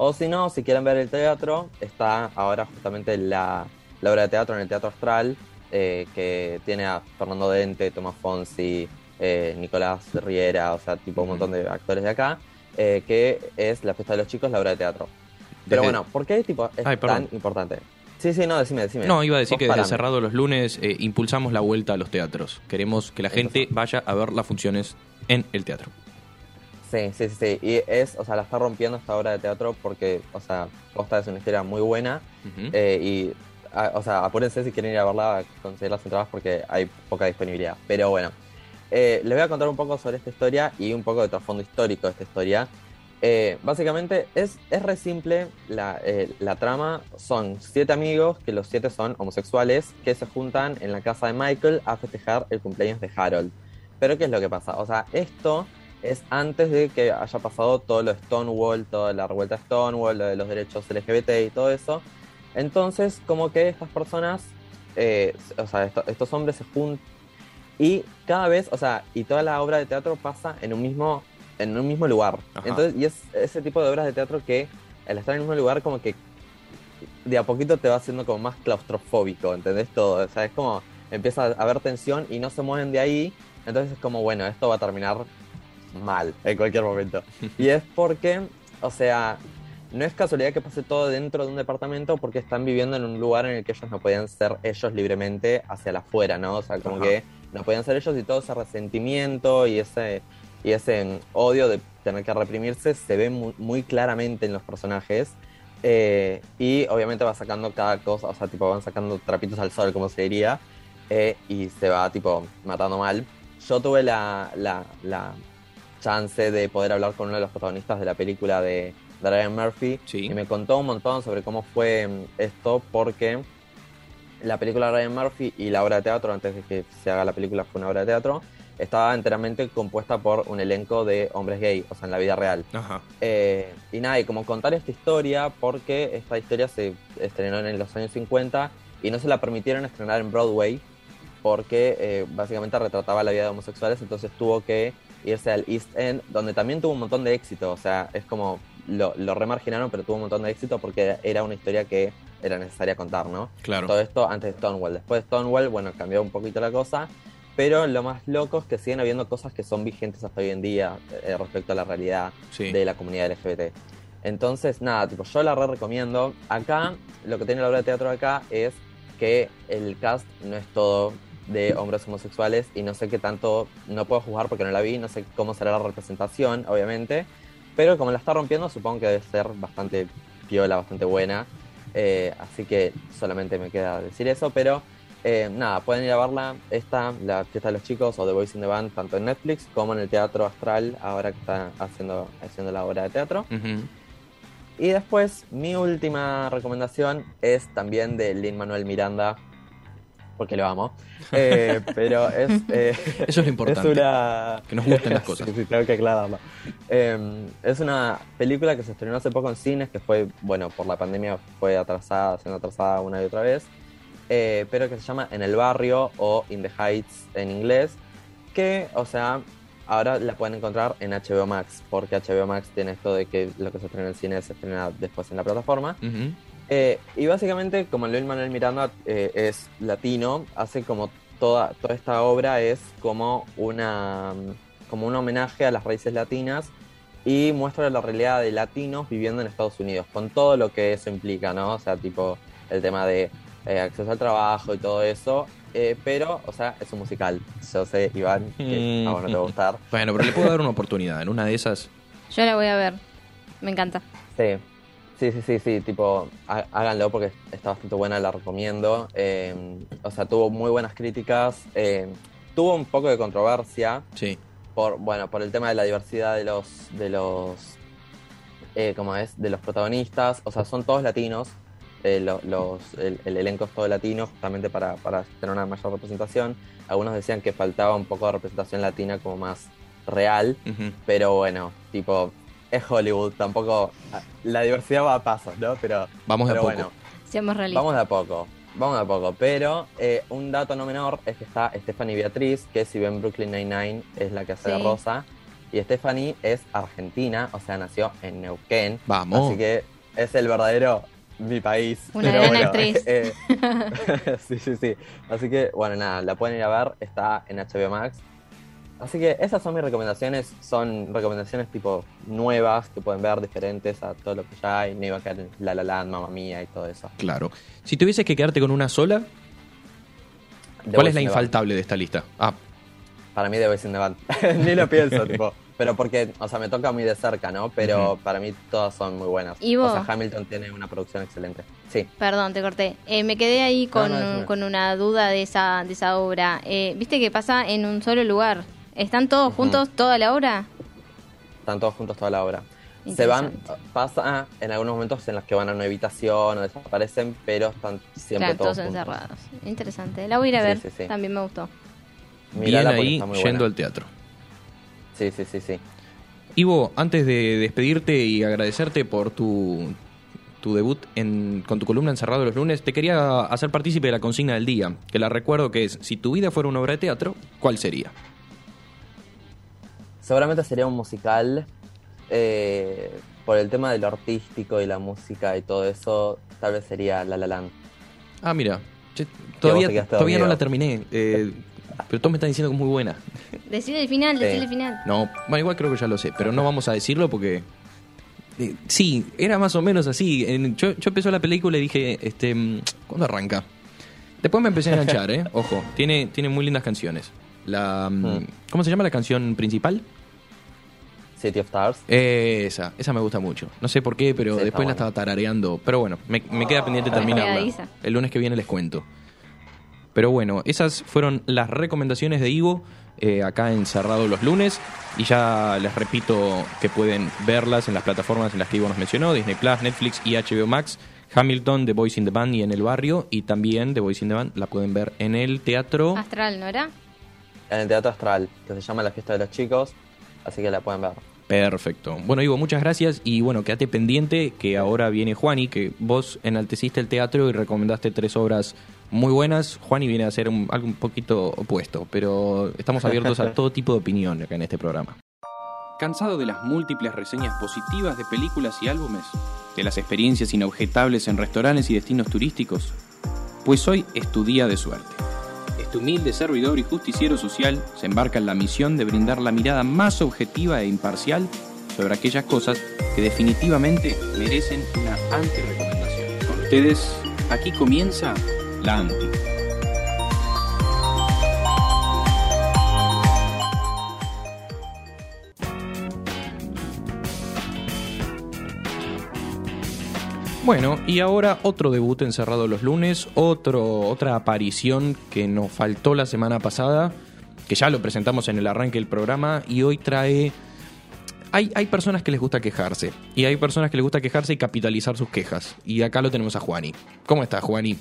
O si no, si quieren ver el teatro, está ahora justamente la, la obra de teatro en el Teatro Astral, eh, que tiene a Fernando Dente, Tomás Fonsi, eh, Nicolás Riera, o sea, tipo un montón de actores de acá, eh, que es La Fiesta de los Chicos, la obra de teatro. Pero Desde- bueno, ¿por qué tipo, es Ay, tan importante? Sí, sí, no, decime, decime. No, iba a decir Vos que desde parame. Cerrado los lunes eh, impulsamos la vuelta a los teatros. Queremos que la gente vaya a ver las funciones en el teatro. Sí, sí, sí. Y es, o sea, la está rompiendo esta obra de teatro porque, o sea, Costa es una historia muy buena. Ujú. eh, y, a- o sea, apúrense si quieren ir a verla, a conseguir las entradas porque hay poca disponibilidad. Pero bueno, eh, les voy a contar un poco sobre esta historia y un poco de trasfondo histórico de esta historia. Eh, básicamente es, es re simple la, eh, la trama. Son siete amigos, que los siete son homosexuales, que se juntan en la casa de Michael a festejar el cumpleaños de Harold. Pero ¿qué es lo que pasa? O sea, esto es antes de que haya pasado todo lo Stonewall, toda la revuelta de Stonewall, lo de los derechos LGBT y todo eso. Entonces, como que estas personas, eh, o sea, esto- estos hombres se juntan y cada vez, o sea, y toda la obra de teatro pasa en un mismo, en un mismo lugar. Ajá. Entonces, y es ese tipo de obras de teatro que al estar en el mismo lugar como que de a poquito te va haciendo como más claustrofóbico, ¿entendés? Todo, o sea, es como empieza a haber tensión y no se mueven de ahí, entonces es como, bueno, esto va a terminar mal en cualquier momento. Y es porque, o sea, no es casualidad que pase todo dentro de un departamento porque están viviendo en un lugar en el que ellos no podían ser ellos libremente hacia la afuera, ¿no? O sea, como Ajá. que no podían ser ellos y todo ese resentimiento y ese, y ese odio de tener que reprimirse se ve muy, muy claramente en los personajes. Eh, y obviamente va sacando cada cosa, o sea, tipo van sacando trapitos al sol, como se diría, eh, y se va tipo matando mal. Yo tuve la, la, la chance de poder hablar con uno de los protagonistas de la película de, de Ryan Murphy Sí. y me contó un montón sobre cómo fue mm, esto porque la película de Ryan Murphy y la obra de teatro, antes de que se haga la película fue una obra de teatro, estaba enteramente compuesta por un elenco de hombres gay, o sea, en la vida real. Ajá. Eh, y nada, y como contar esta historia, porque esta historia se estrenó en los años 50 y no se la permitieron estrenar en Broadway, porque eh, básicamente retrataba la vida de homosexuales, entonces tuvo que irse al East End, donde también tuvo un montón de éxito, o sea, es como lo, lo remarginaron, pero tuvo un montón de éxito porque era una historia que era necesaria contar, ¿no? Claro. Todo esto antes de Stonewall. Después de Stonewall, bueno, cambió un poquito la cosa, pero lo más loco es que siguen habiendo cosas que son vigentes hasta hoy en día eh, respecto a la realidad Sí. de la comunidad LGBT. Entonces, nada, tipo, yo la re recomiendo. Acá, lo que tiene la obra de teatro acá es que el cast no es todo de hombres homosexuales y no sé qué tanto, no puedo juzgar porque no la vi, no sé cómo será la representación, obviamente, pero como la está rompiendo, supongo que debe ser bastante piola, bastante buena. Eh, así que solamente me queda decir eso, pero eh, nada, pueden ir a verla. Esta, La Fiesta de los Chicos o The Voice in the Band, tanto en Netflix como en el Teatro Astral, ahora que está haciendo, haciendo la obra de teatro. Ujú. Y después, mi última recomendación es también de Lin Manuel Miranda, porque lo amo. Eh, *laughs* pero es. eh, Eso es lo importante. Es una. Que nos gusten las *laughs* cosas. sí, sí, tengo que aclararlo. Eh, es una película que se estrenó hace poco en cines, que fue, bueno, por la pandemia fue atrasada, siendo atrasada una y otra vez. eh, pero que se llama En el Barrio o In the Heights en inglés. Que, o sea, ahora la pueden encontrar en HBO Max, porque HBO Max tiene esto de que lo que se estrena en el cine se estrena después en la plataforma. Ujú. Eh, y básicamente, como Luis Manuel Miranda eh, es latino, hace como toda, toda esta obra es como una como un homenaje a las raíces latinas y muestra la realidad de latinos viviendo en Estados Unidos, con todo lo que eso implica, ¿no? O sea, tipo el tema de eh, acceso al trabajo y todo eso. eh, pero, o sea, es un musical. Yo sé, Iván, que a vos no te va a gustar. Bueno, pero le puedo dar una oportunidad. En una de esas. Yo la voy a ver. Me encanta. Sí, sí, sí, sí, sí, tipo, há- háganlo porque está bastante buena, la recomiendo. Eh, o sea, tuvo muy buenas críticas, eh, tuvo un poco de controversia Sí. por, bueno, por el tema de la diversidad de los, de los, eh, ¿cómo es? De los protagonistas. O sea, son todos latinos, eh, lo- los, el, el elenco es todo latino, justamente para, para tener una mayor representación. Algunos decían que faltaba un poco de representación latina como más real. Pero bueno, tipo, es Hollywood, tampoco. La diversidad va a pasos, ¿no? Pero. Vamos de a poco. bueno, Seamos realistas. vamos de a poco. Vamos de a poco. Pero eh, un dato no menor es que está Stephanie Beatriz, que si ven Brooklyn Nine-Nine es la que hace de Sí. Rosa. Y Stephanie es argentina, o sea, nació en Neuquén. Vamos. Así que es el verdadero mi país. Una Pero gran bueno, actriz. *laughs* eh, *laughs* sí, sí, sí. Así que, bueno, nada, la pueden ir a ver. Está en HBO Max. Así que esas son mis recomendaciones, son recomendaciones tipo nuevas que pueden ver diferentes a todo lo que ya hay, no iba a caer en La La Land, Mamma Mía y todo eso. Claro. Si tuvieses que quedarte con una sola, The ¿cuál es la infaltable de esta lista? Ah, Para mí The Voice in the Band. Ni lo pienso, tipo. Pero porque, o sea, me toca muy de cerca, ¿no? Pero para mí todas son muy buenas. ¿Y vos? O sea, Hamilton tiene una producción excelente. Sí. Perdón, te corté. Eh, me quedé ahí con, no, con una duda de esa, de esa obra. Eh, ¿Viste que pasa en un solo lugar? ¿Están todos juntos toda la obra? Están todos juntos toda la obra. Se van, pasa en algunos momentos en los que van a una habitación o desaparecen, pero están siempre Claro, todos, todos juntos. encerrados. Interesante. La voy a ir a Sí, ver. sí, sí. También me gustó. Mirala bien ahí yendo buena. al teatro. Sí, sí, sí, sí. Ivo, antes de despedirte y agradecerte por tu, tu debut en, con tu columna Encerrado los lunes, te quería hacer partícipe de la consigna del día, que la recuerdo que es, si tu vida fuera una obra de teatro, ¿cuál sería? Seguramente sería un musical. eh, por el tema de lo artístico y la música y todo eso, tal vez sería La La Land. Ah, mira, che, todavía, todavía no la terminé, eh, pero todos me están diciendo que es muy buena. Decide el final, Sí. decide el final. No, bueno, igual creo que ya lo sé, pero no vamos a decirlo porque... eh, sí, era más o menos así. En- yo, yo empezó la película y dije, este, mm, ¿cuándo arranca? Después me empecé a enganchar, ¿eh? *laughs* Ojo, tiene, tiene muy lindas canciones. La, mm, Mm. ¿Cómo se llama la canción principal? City of Stars. Eh, esa, esa me gusta mucho. No sé por qué, pero Sí, después la estaba tarareando. Pero bueno, me, me queda pendiente terminarla. El lunes que viene les cuento. Pero bueno, esas fueron las recomendaciones de Ivo eh, acá en Cerrado los lunes. Y ya les repito que pueden verlas en las plataformas en las que Ivo nos mencionó: Disney Plus, Netflix y HBO Max. Hamilton, The Voice in the Band y en el barrio. Y también The Voice in the Band la pueden ver en el teatro. Astral, ¿no era? En el Teatro Astral, que se llama La Fiesta de los Chicos, así que la pueden ver. Perfecto. Bueno, Ivo, muchas gracias. Y bueno, quédate pendiente que ahora viene Juani, que vos enalteciste el teatro y recomendaste tres obras muy buenas. Juani viene a hacer un- algo un poquito opuesto, pero estamos abiertos a *laughs* todo tipo de opinión acá en este programa. ¿Cansado de las múltiples reseñas positivas de películas y álbumes? ¿De las experiencias inobjetables en restaurantes y destinos turísticos? Pues hoy es tu día de suerte. Este humilde servidor y justiciero social se embarca en la misión de brindar la mirada más objetiva e imparcial sobre aquellas cosas que definitivamente merecen una anti-recomendación. Con ustedes, aquí comienza la anti. Bueno, y ahora otro debut encerrado los lunes, otro, otra aparición que nos faltó la semana pasada, que ya lo presentamos en el arranque del programa, y hoy trae... Hay, hay personas que les gusta quejarse, y hay personas que les gusta quejarse y capitalizar sus quejas. Y acá lo tenemos a Juani. ¿Cómo estás, Juani?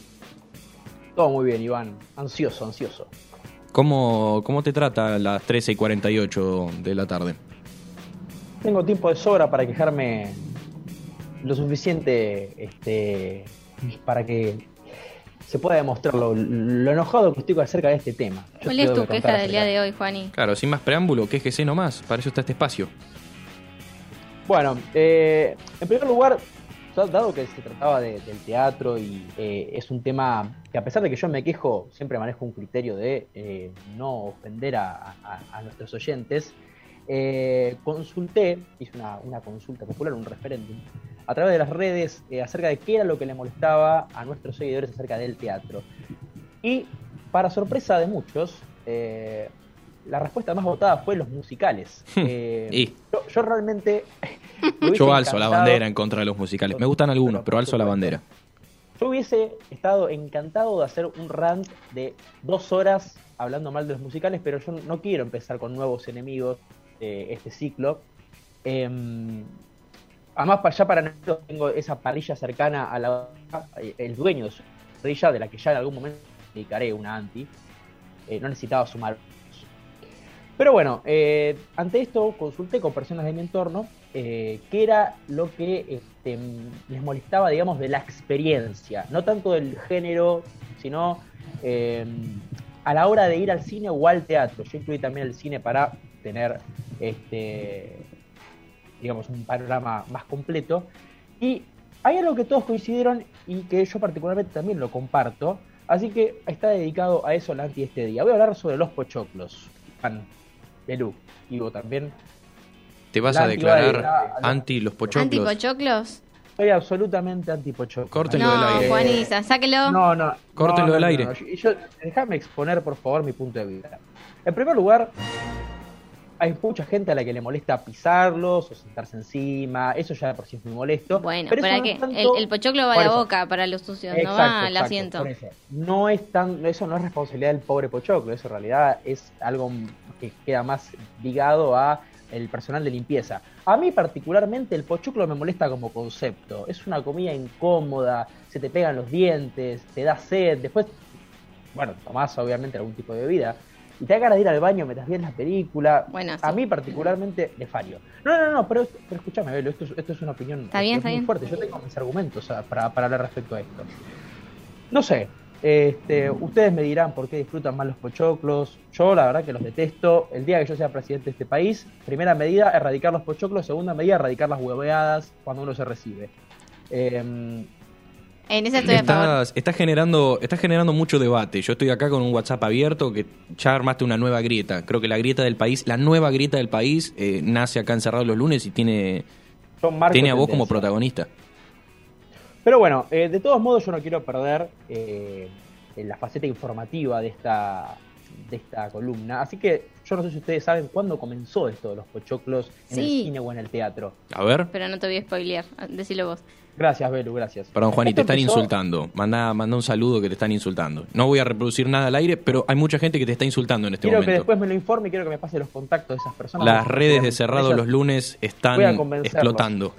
Todo muy bien, Iván. Ansioso, ansioso. ¿Cómo, ¿Cómo te trata las 13 y 48 de la tarde? Tengo tiempo de sobra para quejarme lo suficiente este, para que se pueda demostrar lo, lo enojado que estoy acerca de este tema. Yo ¿Cuál es tu queja del día de hoy, Juani? Claro, sin más preámbulo, quéjese nomás, para eso está este espacio. Bueno, eh, en primer lugar, da- dado que se trataba de- del teatro y eh, es un tema que a pesar de que yo me quejo, siempre manejo un criterio de eh, no ofender a, a- a nuestros oyentes, eh, consulté, hice una, una consulta popular, un referéndum, a través de las redes eh, acerca de qué era lo que le molestaba a nuestros seguidores acerca del teatro. Y para sorpresa de muchos, eh, la respuesta más votada fue los musicales. *laughs* Eh, Y yo, yo realmente. *laughs* yo alzo la bandera en contra de los musicales. Me gustan algunos, pero alzo la bandera. Yo hubiese estado encantado de hacer un rant de dos horas hablando mal de los musicales, pero yo no quiero empezar con nuevos enemigos de este ciclo. Em, además, para allá para enero tengo esa parrilla cercana a la el dueño de su parrilla, de la que ya en algún momento dedicaré una anti. Eh, no necesitaba sumar. Pero bueno, eh, ante esto consulté con personas de mi entorno eh, qué era lo que este, les molestaba, digamos, de la experiencia, no tanto del género, sino eh, a la hora de ir al cine o al teatro. Yo incluí también el cine para tener, este, digamos, un panorama más completo. Y hay algo que todos coincidieron y que yo particularmente también lo comparto, así que está dedicado a eso la anti este día. Voy a hablar sobre los pochoclos. Juan, Belú, digo también, ¿Te vas a declarar anti los pochoclos? ¿Antipochoclos? soy absolutamente antipochoclo. Córtelo del No, aire. Juanisa, sáquelo. No, no. Córtelo no, del aire. no, no. Yo- déjame exponer, por favor, mi punto de vista. En primer lugar, hay mucha gente a la que le molesta pisarlos o sentarse encima. Eso ya por sí es muy molesto. Bueno, pero ¿para no qué? tanto- El, el pochoclo va a la boca para los sucios, no va al asiento. por eso. No es tan, eso no es responsabilidad del pobre pochoclo, eso en realidad es algo que queda más ligado a el personal de limpieza. A mí particularmente el pochoclo me molesta como concepto. Es una comida incómoda, se te pegan los dientes, te da sed, después, bueno, tomás obviamente algún tipo de bebida. Y te da ganas de ir al baño mientras ves la película. Bueno, sí. A mí particularmente le fallo. No, no, no, pero, pero escúchame, Belo, esto, es- esto es una opinión Está bien, es está muy bien. fuerte. Yo tengo mis argumentos para, para hablar respecto a esto. No sé, este, ustedes me dirán por qué disfrutan más los pochoclos. Yo la verdad que los detesto. El día que yo sea presidente de este país, primera medida, erradicar los pochoclos. Segunda medida, erradicar las hueveadas cuando uno se recibe. Em, En ese estoy a favor. Estás, generando, estás generando mucho debate. Yo estoy acá con un WhatsApp abierto que ya armaste una nueva grieta. Creo que la grieta del país, la nueva grieta del país, eh, nace acá encerrado los lunes y tiene, tiene a vos como protagonista. Pero bueno, eh, de todos modos yo no quiero perder eh, la faceta informativa de esta, de esta columna. Así que yo no sé si ustedes saben cuándo comenzó esto de los pochoclos en el cine o en el teatro. A ver. Pero no te voy a spoilear, decilo vos. Gracias, Belu, gracias. Perdón, Juan, y te están empezó- insultando. Manda, manda un saludo que te están insultando. No voy a reproducir nada al aire, pero hay mucha gente que te está insultando en este Quiero que momento. después me lo informe y quiero que me pase los contactos de esas personas. Las redes de cerrado ellas- los lunes están explotando.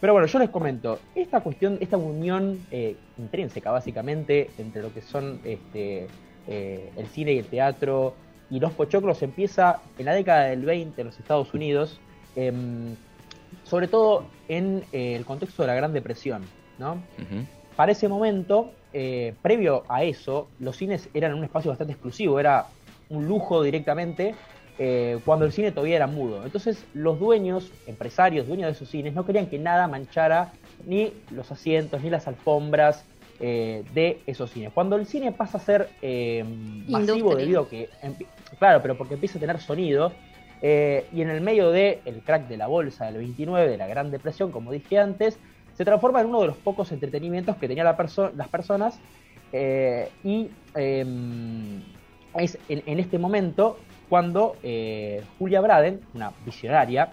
Pero bueno, yo les comento, esta cuestión, esta unión eh, intrínseca básicamente entre lo que son este, eh, el cine y el teatro y los pochoclos empieza en la década del 20 en los Estados Unidos, em, sobre todo en eh, el contexto de la Gran Depresión, ¿no? Para ese momento, eh, previo a eso, los cines eran un espacio bastante exclusivo, era un lujo directamente eh, cuando el cine todavía era mudo. Entonces los dueños, empresarios, dueños de esos cines, no querían que nada manchara ni los asientos, ni las alfombras eh, de esos cines. Cuando el cine pasa a ser eh, masivo debido a que, claro, pero porque empieza a tener sonido, eh, y en el medio el crack de la bolsa del 29, de la Gran Depresión, como dije antes, se transforma en uno de los pocos entretenimientos que tenían las personas eh, y eh, es en, en este momento cuando eh, Julia Braden, una visionaria,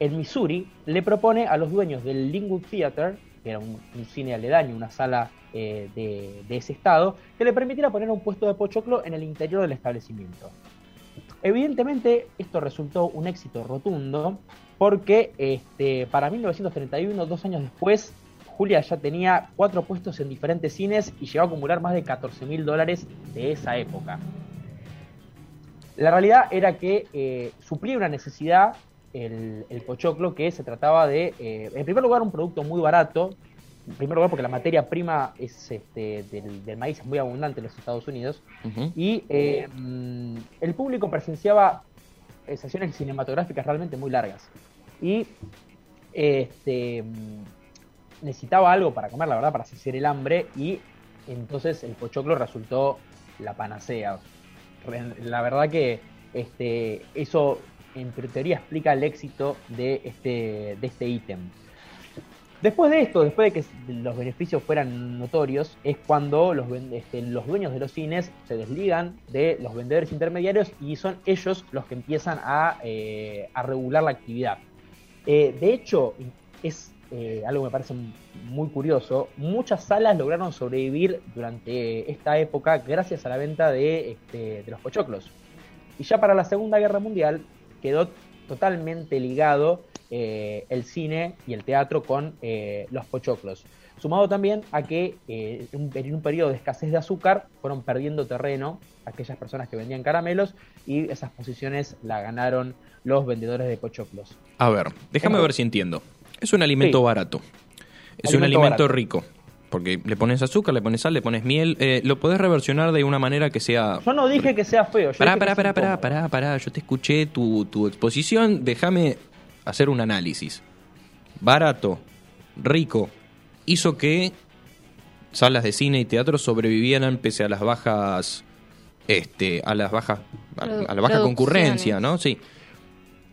en Missouri, le propone a los dueños del Linwood Theater, que era un, un cine aledaño, una sala eh, de, de ese estado, que le permitiera poner un puesto de pochoclo en el interior del establecimiento. Evidentemente, esto resultó un éxito rotundo, porque este, para 1931, dos años después, Julia ya tenía cuatro puestos en diferentes cines y llegó a acumular más de 14 mil dólares de esa época. La realidad era que eh, suplía una necesidad el, el pochoclo, que se trataba de, eh, en primer lugar, un producto muy barato, en primer lugar porque la materia prima es, este, del, del maíz es muy abundante en los Estados Unidos, y eh, mm, el público presenciaba sesiones cinematográficas realmente muy largas. Y este, mm, necesitaba algo para comer, la verdad, para saciar el hambre, y entonces el pochoclo resultó la panacea. La verdad que este, eso en teoría explica el éxito de este de este ítem. Después de esto, después de que los beneficios fueran notorios, es cuando este, los dueños de los cines se desligan de los vendedores intermediarios y son ellos los que empiezan a, eh, regular la actividad. Eh, de hecho, es eh, algo que me parece muy curioso, muchas salas lograron sobrevivir durante esta época gracias a la venta de, este, de los pochoclos. Y ya para la Segunda Guerra Mundial quedó totalmente ligado eh, el cine y el teatro con eh, los pochoclos. Sumado también a que eh, en un- periodo de escasez de azúcar fueron perdiendo terreno aquellas personas que vendían caramelos y esas posiciones la ganaron los vendedores de pochoclos. A ver, déjame ver si entiendo. Es un alimento Sí. barato. Es un Alimento barato. rico. Porque le pones azúcar, le pones sal, le pones miel. eh, lo podés reversionar de una manera que sea. Yo no dije que sea feo. Yo Pará, pará, pará, pará, pará, pará. Yo te escuché tu, tu exposición. Déjame hacer un análisis. Barato, rico, hizo que salas de cine y teatro sobrevivieran pese a las bajas este, a las bajas, a, la baja concurrencia. ¿no? Sí.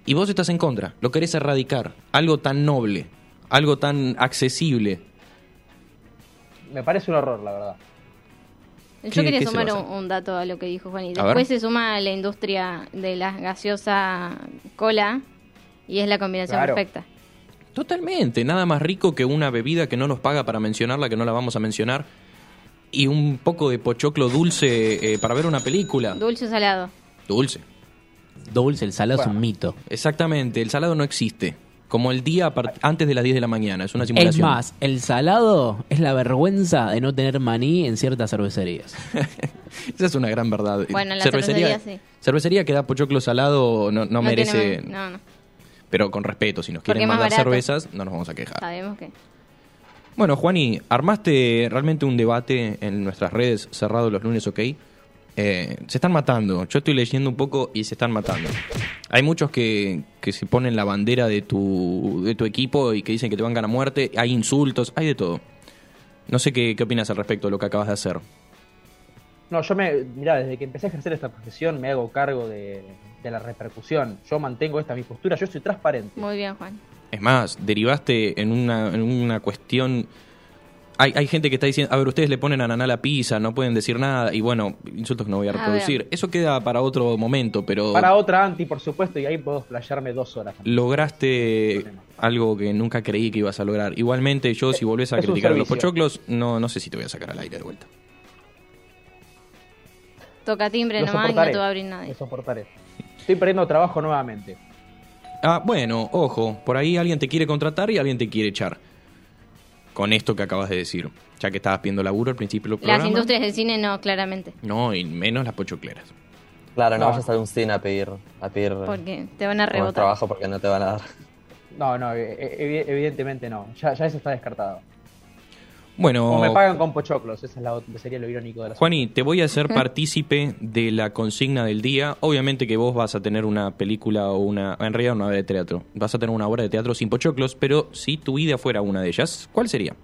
Y vos estás en contra, lo querés erradicar, algo tan noble, algo tan accesible. Me parece un horror, la verdad. ¿Qué- Yo quería sumar un, dato a lo que dijo Juan. Y después se suma la industria de la gaseosa cola y es la combinación Claro. perfecta. Totalmente, nada más rico que una bebida que no nos paga para mencionarla, que no la vamos a mencionar, y un poco de pochoclo dulce eh, para ver una película. Dulce o salado. Dulce. Dulce, el salado es un mito. Exactamente, el salado no existe. Como el día antes de las 10 de la mañana, es una Es simulación. más, el salado es la vergüenza de no tener maní en ciertas cervecerías. *laughs* Esa es una gran verdad. Bueno, en la cervecería sí. cervecería que da pochoclo salado no, no merece, tiene- no, no. Pero con respeto, si nos Porque quieren mandar barato. cervezas, no nos vamos a quejar. Sabemos que. Bueno, Juani, armaste realmente un debate en nuestras redes, cerrado los lunes, ok. Eh, se están matando. Yo estoy leyendo un poco y se están matando. Hay muchos que, que se ponen la bandera de tu, de tu equipo y que dicen que te van a muerte. Hay insultos, hay de todo. No sé qué, qué opinas al respecto de lo que acabas de hacer. No, yo me. Mirá, desde que empecé a ejercer esta profesión me hago cargo de, de la repercusión. Yo mantengo esta mi postura, yo soy transparente. Muy bien, Juan. Es más, derivaste en una, en una cuestión... Hay, hay gente que está diciendo, a ver, ustedes le ponen ananá a la pizza, no pueden decir nada, y bueno, insultos que no voy a reproducir. Eso queda para otro momento, pero Para otra anti, por supuesto, y ahí puedo flashearme dos horas. lograste algo que nunca creí que ibas a lograr. Igualmente, yo si volvés a Es criticar a los pochoclos, no, no sé si te voy a sacar al aire de vuelta. Toca timbre Lo nomás y no te va a abrir nadie. Lo soportaré. Estoy perdiendo trabajo nuevamente. Ah, bueno, ojo, por ahí alguien te quiere contratar y alguien te quiere echar. Con esto que acabas de decir. Ya que estabas pidiendo laburo al principio del Las programa. industrias del cine no, claramente. No, y menos las pochocleras. Claro, no, No. vayas a un cine a pedir, a pedir Porque te van a rebotar. trabajo porque no te van a dar. No, no, e- e- evidentemente no. Ya, ya eso está descartado. Bueno, O me pagan con pochoclos, esa es la, sería lo irónico de la Juani, te voy a hacer partícipe de la consigna del día. Obviamente que vos vas a tener una película o una, en realidad una obra de teatro. Vas a tener una obra de teatro sin pochoclos, pero si tu vida fuera una de ellas, ¿cuál sería?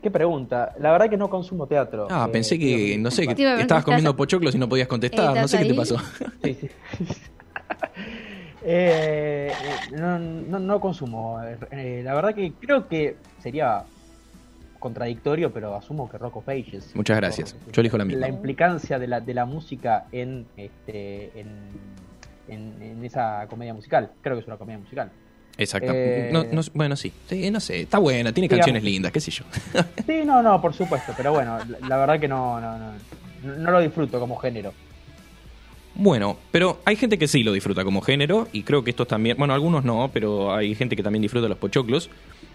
¿Qué pregunta? La verdad que no consumo teatro. Ah, Eh, pensé que, no sé, que estabas ¿estás- comiendo pochoclos y no podías contestar. No ¿Estás sé qué te pasó. *laughs* *laughs* Sí, sí. Eh, no, no, no consumo. Eh, la verdad que creo que sería contradictorio, pero asumo que Rock of Ages. Muchas gracias. Por Yo elijo la misma. La implicancia de la, de la música en, este, en, en, en esa comedia musical. Creo que es una comedia musical. Exacto. Eh, No- no- bueno, sí. Sí, No sé, está buena, tiene Digamos. canciones lindas, qué sé yo. Sí, no, no, por supuesto, pero bueno, la, la verdad que no, no, no, no lo disfruto como género. Bueno, pero hay gente que sí lo disfruta como género y creo que estos también, bueno, algunos no, pero hay gente que también disfruta los pochoclos.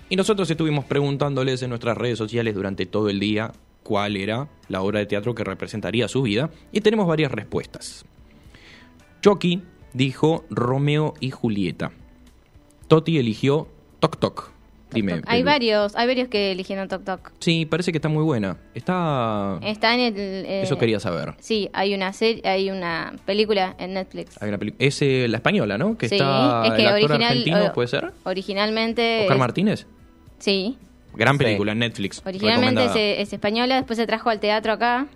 Y nosotros estuvimos preguntándoles en nuestras redes sociales durante todo el día cuál era la obra de teatro que representaría su vida y tenemos varias respuestas. Chucky dijo Romeo y Julieta. Toti eligió Toc Toc. Dime. Hay varios, hay varios que eligieron Tok Tok. Sí, parece que está muy buena. Está... Está en el. eh, Eso quería saber. Sí, hay una serie, hay una película en Netflix. Hay una peli- Es eh, la española, ¿no? Que sí, está es que el actor original, argentino, ¿puede ser? Originalmente. Oscar es- Martínez. Sí, Gran Sí. película en Netflix. originalmente es española, después se trajo al teatro acá.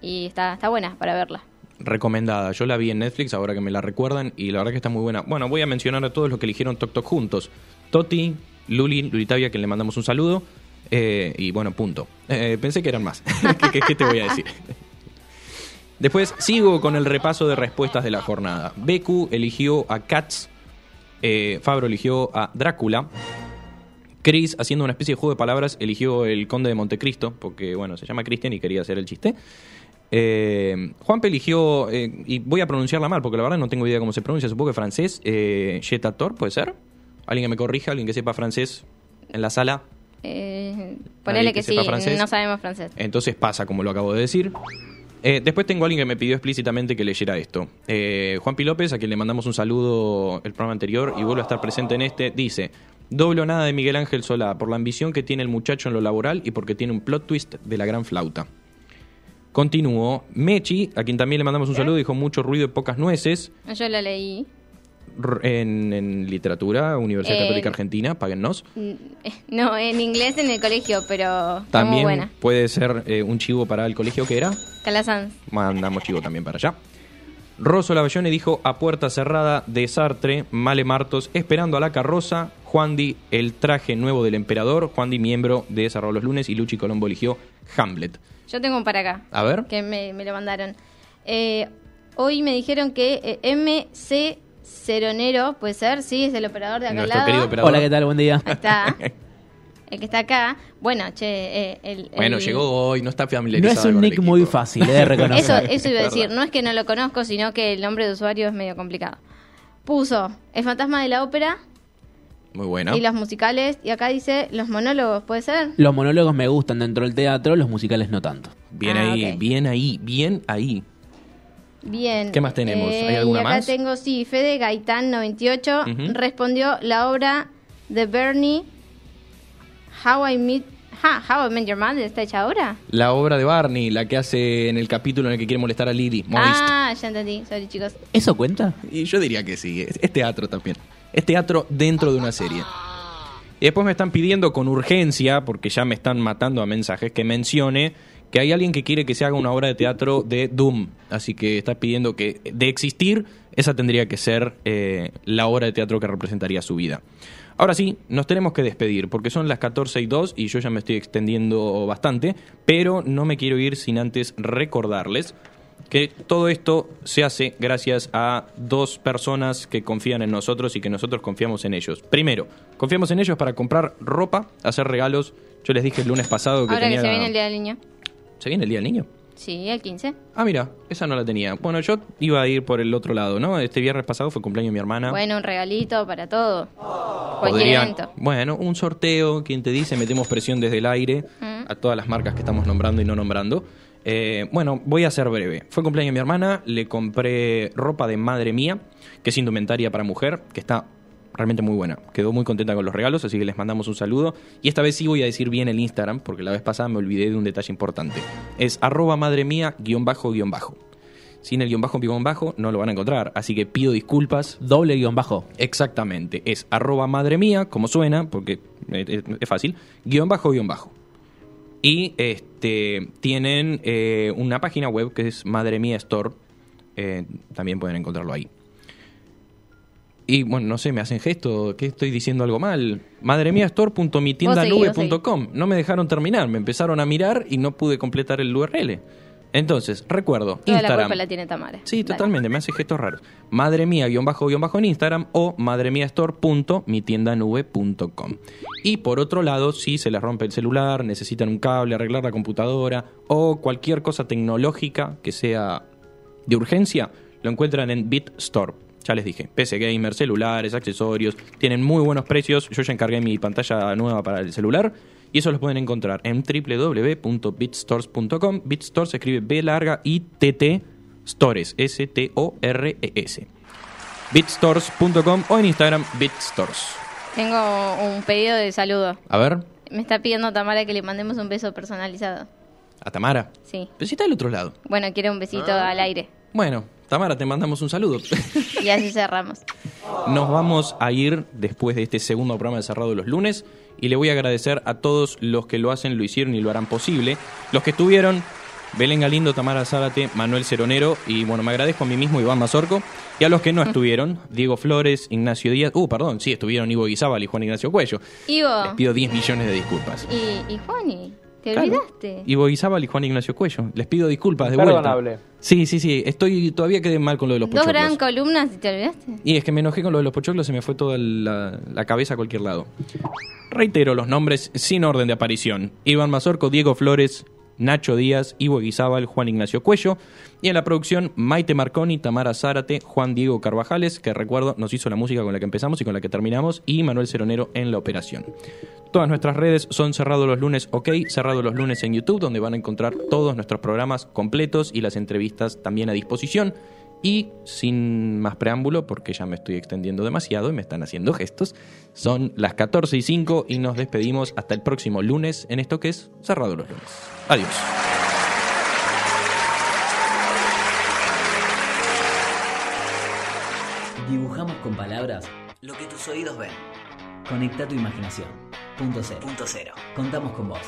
Y está, está buena para verla. Recomendada. Yo la vi en Netflix ahora que me la recuerdan y la verdad que está muy buena. Bueno, voy a mencionar a todos los que eligieron Tok Tok juntos. Toti, Luli, Lulitavia, que le mandamos un saludo. eh, y bueno, punto. Eh, pensé que eran más. *laughs* ¿Qué, te voy a decir? Después sigo con el repaso de respuestas de la jornada. Beku eligió a Cats. eh, Fabro eligió a Drácula. Chris, haciendo una especie de juego de palabras, eligió el Conde de Montecristo, porque bueno, se llama Cristian y quería hacer el chiste. Eh, Juanpe eligió, y voy a pronunciarla mal, porque la verdad no tengo idea cómo se pronuncia, supongo que francés, eh, ¿puede ser? Alguien que me corrija, alguien que sepa francés en la sala. Eh, ponele que que, sí, sepa francés? no sabemos francés. Entonces pasa como lo acabo de decir. Eh, después tengo a alguien que me pidió explícitamente que leyera esto. Eh, Juan Pi López, a quien le mandamos un saludo el programa anterior y vuelve a estar presente en este, dice, doble o nada de Miguel Ángel Solá, por la ambición que tiene el muchacho en lo laboral y porque tiene un plot twist de la gran flauta. Continúo. Mechi, a quien también le mandamos un saludo, dijo mucho ruido y pocas nueces. Yo la leí. En, en literatura, Universidad Eh, Católica Argentina, páguennos. Mm, *laughs* No, en inglés en el colegio, pero muy También buena. puede ser eh, un chivo para el colegio que era. Calazans. Mandamos chivo también para allá. Rosso Lavallone dijo a puerta cerrada de Sartre, Male Martos, esperando a la carroza, Juan Di, el traje nuevo del emperador, Juan Di, miembro de Cerrado los lunes, y Luchi Colombo eligió Hamlet. Yo tengo un para acá. A ver. Que me, me lo mandaron. Eh, hoy me dijeron que eh, MC Ceronero, puede ser, sí, es el operador de acá al Nuestro lado. operador. Hola, ¿qué tal? Buen día. Ahí está. *laughs* El que está acá. Bueno, che, eh, el, Bueno, llegó hoy, no está No familiarizado. es un con el nick muy fácil eh, de *laughs* Eso, reconocer. eso iba a decir, no es que no lo conozco, sino que el nombre de usuario es medio complicado. Puso El fantasma de la ópera Muy buena. y los musicales, y acá dice los monólogos, ¿puede ser? Los monólogos me gustan dentro del teatro, los musicales no tanto. Bien Ah, ahí, bien ahí, bien ahí. Bien. ¿Qué más tenemos? ¿Hay Eh, alguna y acá más? tengo, sí, Fede Gaitán 98 Ujú. respondió la obra de Bernie How I Met, ja, How I Met Your Mother está hecha ahora. La obra de Barney, la que hace en el capítulo en el que quiere molestar a Lily. Moist. Ah, ya entendí, sorry chicos. ¿Eso cuenta? Y yo diría que sí, es, es teatro también. Es teatro dentro de una serie. Y después me están pidiendo con urgencia, porque ya me están matando a mensajes, que mencione que hay alguien que quiere que se haga una obra de teatro de Doom. Así que está pidiendo que, de existir, esa tendría que ser eh, la obra de teatro que representaría su vida. Ahora sí, nos tenemos que despedir, porque son las 14 y 2 y yo ya me estoy extendiendo bastante, pero no me quiero ir sin antes recordarles que todo esto se hace gracias a dos personas que confían en nosotros y que nosotros confiamos en ellos. Primero, confiamos en ellos para comprar ropa, hacer regalos. Yo les dije el lunes pasado que Ahora tenía... que se viene el Día del Niño. ¿Se viene el Día del Niño? Sí, el 15. Ah, mira, esa no la tenía. Bueno, yo iba a ir por el otro lado, ¿no? Este viernes pasado fue cumpleaños de mi hermana. Bueno, un regalito para todo. Podrían- evento. bueno, un sorteo, quien te dice, metemos presión desde el aire Mm. a todas las marcas que estamos nombrando y no nombrando. Eh, bueno, voy a ser breve. Fue cumpleaños de mi hermana, le compré ropa de madre mía, que es indumentaria para mujer, que está realmente muy buena. Quedó muy contenta con los regalos, así que les mandamos un saludo. Y esta vez sí voy a decir bien el Instagram, porque la vez pasada me olvidé de un detalle importante. Es arroba madre mía guion bajo guion bajo. Sin el guion bajo guion bajo no lo van a encontrar, así que pido disculpas. Doble guion bajo. Exactamente, es arroba madre mía, como suena, porque es fácil, guion bajo, guion bajo. Y este tienen eh, una página web que es Madre Mía Store, eh, también pueden encontrarlo ahí. Y bueno, no sé, me hacen gesto, que estoy diciendo algo mal. Madremiastore.mitiendanube.com. No me dejaron terminar, me empezaron a mirar y no pude completar el URL. Entonces, recuerdo, Toda la Instagram. culpa la tiene Tamara. Sí, Dale. totalmente, me hace gestos raros. Madre mía, guion bajo, guion bajo en Instagram o madremiastore.mitiendanube.com. Y por otro lado, si se les rompe el celular, necesitan un cable, arreglar la computadora o cualquier cosa tecnológica que sea de urgencia, lo encuentran en BitStore. Ya les dije, PC gamer, celulares, accesorios, tienen muy buenos precios. Yo ya encargué mi pantalla nueva para el celular y eso los pueden encontrar en www.bitstores.com. BitStore se escribe B larga I T T Stores, S T O R E S. bitstores.com o en Instagram bitstores. Tengo un pedido de saludo. A ver, Me está pidiendo Tamara que le mandemos un beso personalizado. a Tamara. Sí. Pero si está del otro lado. Bueno, quiere un besito al aire. Bueno, Tamara, te mandamos un saludo. *laughs* Y así cerramos. Nos vamos a ir después de este segundo programa de Cerrado los lunes y le voy a agradecer a todos los que lo hacen, lo hicieron y lo harán posible. Los que estuvieron, Belén Galindo, Tamara Zárate, Manuel Ceronero y bueno, me agradezco a mí mismo, Iván Mazorco. Y a los que no *laughs* estuvieron, Diego Flores, Ignacio Díaz, uh, perdón, sí, estuvieron Ivo Guizábal y Juan Ignacio Cuello. Les Ivo. pido 10 millones de disculpas. Y, y Juani, ¿te Claro. olvidaste? Ivo Guizábal y Juan Ignacio Cuello. Les pido disculpas de vuelta. Sí, sí, sí, estoy todavía quedé mal con lo de los Dos pochoclos. gran columnas y te olvidaste. Y es que me enojé con lo de los pochoclos, se me fue toda la, la cabeza a cualquier lado. Reitero los nombres sin orden de aparición. Iván Mazorco, Diego Flores, Nacho Díaz, Ivo Guizábal, Juan Ignacio Cuello. Y en la producción, Maite Marconi, Tamara Zárate, Juan Diego Carvajales, que recuerdo nos hizo la música con la que empezamos y con la que terminamos, y Manuel Ceronero en la operación. Todas nuestras redes son Cerrado los lunes OK, Cerrado los lunes en YouTube, donde van a encontrar todos nuestros programas completos y las entrevistas también a disposición. Y sin más preámbulo, porque ya me estoy extendiendo demasiado y me están haciendo gestos, son las 14 y 5 y nos despedimos hasta el próximo lunes en esto que es Cerrado los lunes. Adiós. Dibujamos con con palabras lo que tus oídos ven. Conecta tu imaginación. Punto cero. Punto cero. Contamos con vos.